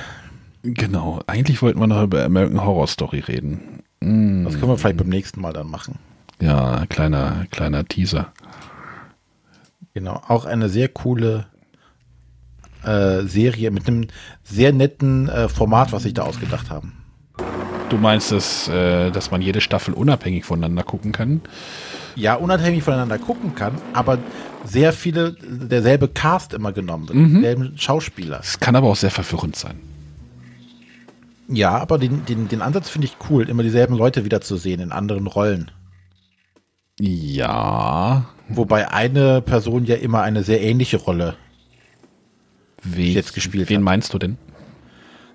Genau. Eigentlich wollten wir noch über American Horror Story reden. Mm. Das können wir vielleicht beim nächsten Mal dann machen. Ja, kleiner, kleiner Teaser. Genau. Auch eine sehr coole äh, Serie mit einem sehr netten äh, Format, was sich da ausgedacht haben. Du meinst, dass, äh, dass man jede Staffel unabhängig voneinander gucken kann? Ja unabhängig voneinander gucken kann, aber sehr viele derselbe Cast immer genommen wird, mhm. derselben Schauspieler. Es kann aber auch sehr verwirrend sein. Ja, aber den, den, den Ansatz finde ich cool, immer dieselben Leute wiederzusehen in anderen Rollen. Ja. Wobei eine Person ja immer eine sehr ähnliche Rolle Wie, jetzt gespielt wen hat. Wen meinst du denn?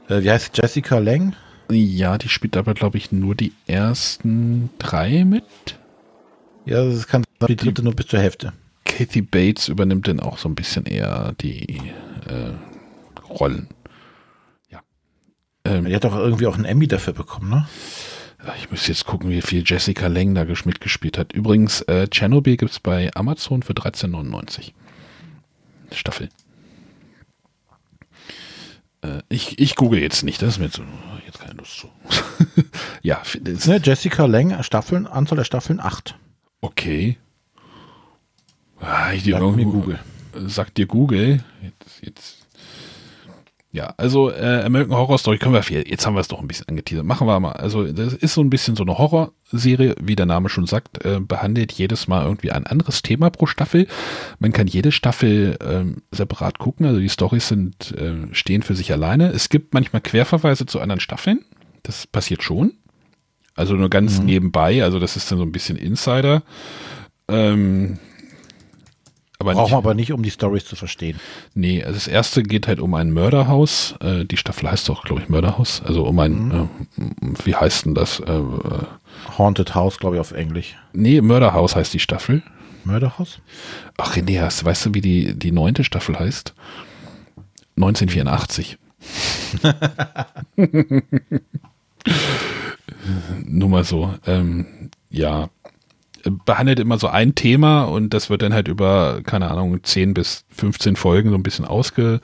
Äh, wie heißt Jessica Lang? Ja, die spielt aber, glaube ich, nur die ersten drei mit. Ja, das kann die dritte nur bis zur Hälfte. Kathy Bates übernimmt dann auch so ein bisschen eher die äh, Rollen. Ja. Ähm, die hat doch irgendwie auch einen Emmy dafür bekommen, ne? Ich muss jetzt gucken, wie viel Jessica Lang da mitgespielt hat. Übrigens, äh, Chernobyl gibt es bei Amazon für 13,99. Staffel. Äh, ich, ich google jetzt nicht, das ist mir zu, jetzt keine Lust zu. ja, ne, Jessica Lang, Staffeln, Anzahl der Staffeln 8. Okay. Ah, ich Sag mir Google. Sagt dir Google. Jetzt, jetzt. Ja, also äh, American Horror Story können wir viel. Jetzt haben wir es doch ein bisschen angeteasert. Machen wir mal. Also das ist so ein bisschen so eine Horrorserie, wie der Name schon sagt, äh, behandelt jedes Mal irgendwie ein anderes Thema pro Staffel. Man kann jede Staffel ähm, separat gucken. Also die Storys sind äh, stehen für sich alleine. Es gibt manchmal Querverweise zu anderen Staffeln. Das passiert schon. Also nur ganz mhm. nebenbei, also das ist dann so ein bisschen Insider. Ähm, aber Brauchen wir aber nicht, um die Stories zu verstehen. Nee, also das erste geht halt um ein Mörderhaus. Äh, die Staffel heißt doch, glaube ich, Mörderhaus. Also um ein, mhm. äh, wie heißt denn das? Äh, Haunted House, glaube ich, auf Englisch. Nee, Mörderhaus heißt die Staffel. Mörderhaus? Ach, René, weißt du, wie die, die neunte Staffel heißt? 1984. Nur mal so. Ähm, ja, behandelt immer so ein Thema und das wird dann halt über, keine Ahnung, 10 bis 15 Folgen so ein bisschen ausge,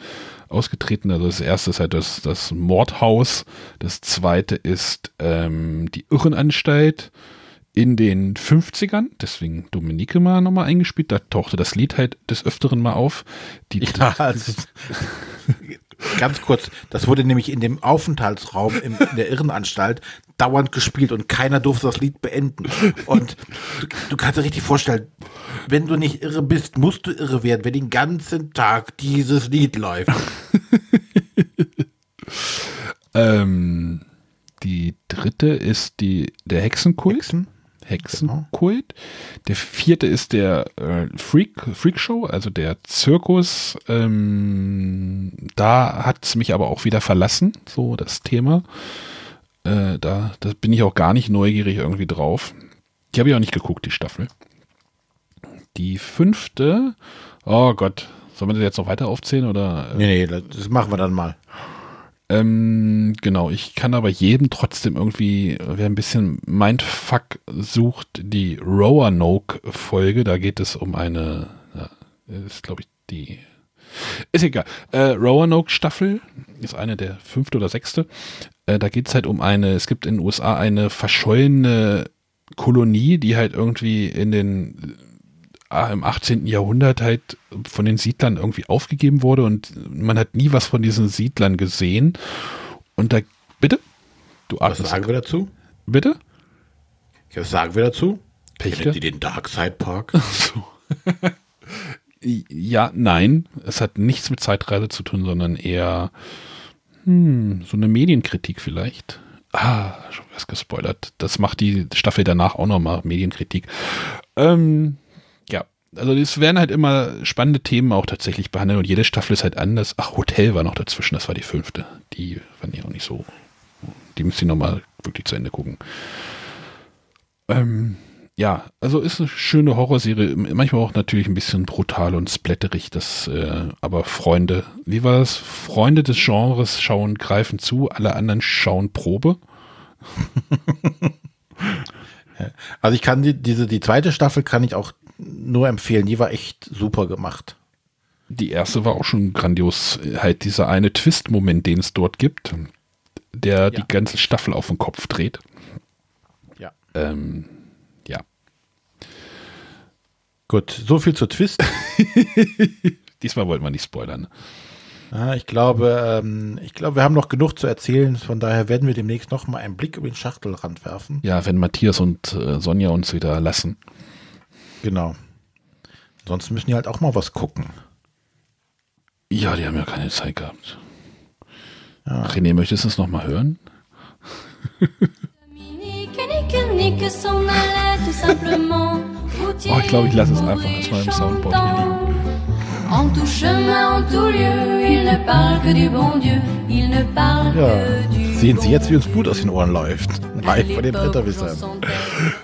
ausgetreten. Also das erste ist halt das, das Mordhaus, das zweite ist ähm, die Irrenanstalt in den 50ern, deswegen Dominique mal nochmal eingespielt, da tauchte das Lied halt des Öfteren mal auf. Die, ja, also, ganz kurz, das wurde nämlich in dem Aufenthaltsraum in der Irrenanstalt dauernd gespielt und keiner durfte das Lied beenden. Und du, du kannst dir richtig vorstellen, wenn du nicht irre bist, musst du irre werden, wenn den ganzen Tag dieses Lied läuft. ähm, die dritte ist die, der Hexenkult. Hexen? Hexenkult. Genau. Der vierte ist der äh, Freak, Freak Show, also der Zirkus. Ähm, da hat es mich aber auch wieder verlassen, so das Thema. Äh, da, da bin ich auch gar nicht neugierig irgendwie drauf. Die habe ich auch nicht geguckt, die Staffel. Die fünfte, oh Gott, sollen wir das jetzt noch weiter aufzählen oder? Äh? Nee, nee, das machen wir dann mal. Ähm, genau, ich kann aber jedem trotzdem irgendwie, wer ein bisschen Mindfuck sucht, die Roanoke-Folge, da geht es um eine, ja, ist glaube ich die, ist egal, äh, Roanoke-Staffel ist eine der fünfte oder sechste. Äh, da geht es halt um eine, es gibt in den USA eine verschollene Kolonie, die halt irgendwie in den im 18. Jahrhundert halt von den Siedlern irgendwie aufgegeben wurde und man hat nie was von diesen Siedlern gesehen. Und da, bitte? Du Was sagen wir dazu? Bitte? Was sagen wir dazu? Pechte? die den Dark Side Park? So. ja, nein. Es hat nichts mit Zeitreise zu tun, sondern eher hm, so eine Medienkritik vielleicht. Ah, schon was gespoilert. Das macht die Staffel danach auch nochmal, Medienkritik. Ähm, also es werden halt immer spannende Themen auch tatsächlich behandelt und jede Staffel ist halt anders. Ach, Hotel war noch dazwischen, das war die fünfte. Die fand ich auch nicht so. Die müsst ihr nochmal wirklich zu Ende gucken. Ähm, ja, also ist eine schöne Horrorserie, manchmal auch natürlich ein bisschen brutal und splatterig, das, äh, aber Freunde, wie war das? Freunde des Genres schauen, greifen zu, alle anderen schauen Probe. Also ich kann die, diese, die zweite Staffel kann ich auch nur empfehlen. Die war echt super gemacht. Die erste war auch schon grandios. Halt dieser eine Twist-Moment, den es dort gibt, der ja. die ganze Staffel auf den Kopf dreht. Ja. Ähm, ja. Gut, so viel zur Twist. Diesmal wollten wir nicht spoilern. Ja, ich glaube, ähm, ich glaube, wir haben noch genug zu erzählen. Von daher werden wir demnächst noch mal einen Blick über den Schachtelrand werfen. Ja, wenn Matthias und äh, Sonja uns wieder lassen. Genau. Sonst müssen die halt auch mal was gucken. Ja, die haben ja keine Zeit gehabt. Ja. René, möchtest du es nochmal hören? oh, ich glaube, ich lasse es einfach erstmal im Soundboard hier liegen. En tout chemin, en tout lieu, il ne parle que du bon Dieu, il ne parle ja. que du Sehen Sie jetzt, wie uns Blut aus den Ohren läuft. Live von den Bretterwissern.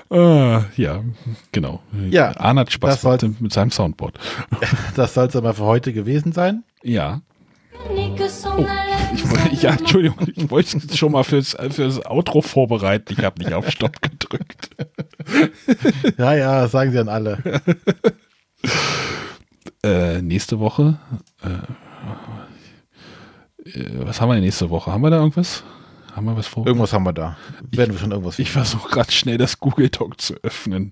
Ah, ja, genau. Ja, Arne hat Spaß soll, mit seinem Soundboard. Das soll es aber für heute gewesen sein. Ja. Oh, ich, ja, Entschuldigung, ich wollte es schon mal fürs, fürs Outro vorbereiten. Ich habe nicht auf Stopp gedrückt. Ja, ja, sagen Sie an alle. Äh, nächste Woche. Äh, äh, was haben wir nächste Woche? Haben wir da irgendwas? Haben wir was vor? Irgendwas haben wir da. Werden wir schon irgendwas Ich versuche gerade schnell das Google Talk zu öffnen.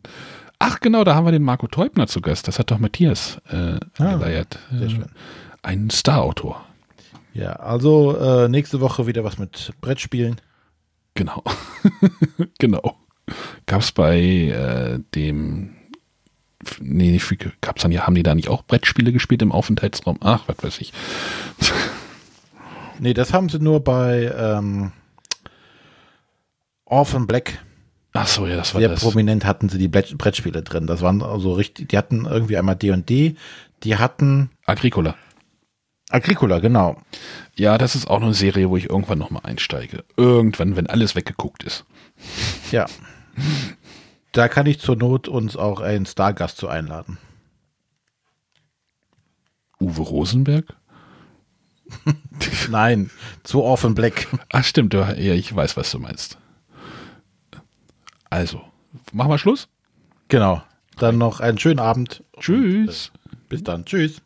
Ach genau, da haben wir den Marco Teubner zu Gast. Das hat doch Matthias äh, ah, geleiert. Sehr schön. Ein Star-Autor. Ja, also äh, nächste Woche wieder was mit Brettspielen. Genau. genau. Gab es bei äh, dem nee, gab's dann ja, haben die da nicht auch Brettspiele gespielt im Aufenthaltsraum? Ach, was weiß ich. nee, das haben sie nur bei ähm, Orphan Black. Ach so, ja, das war Sehr das. prominent hatten sie die Brettspiele drin. Das waren also richtig, die hatten irgendwie einmal D&D, die hatten Agricola. Agricola, genau. Ja, das ist auch eine Serie, wo ich irgendwann nochmal einsteige. Irgendwann, wenn alles weggeguckt ist. Ja. Da kann ich zur Not uns auch einen Stargast zu einladen. Uwe Rosenberg? Nein, zu Orphan Black. Ach stimmt, ja, ich weiß, was du meinst. Also, machen wir Schluss? Genau. Dann noch einen schönen Abend. Tschüss. Und, äh, bis dann. Tschüss.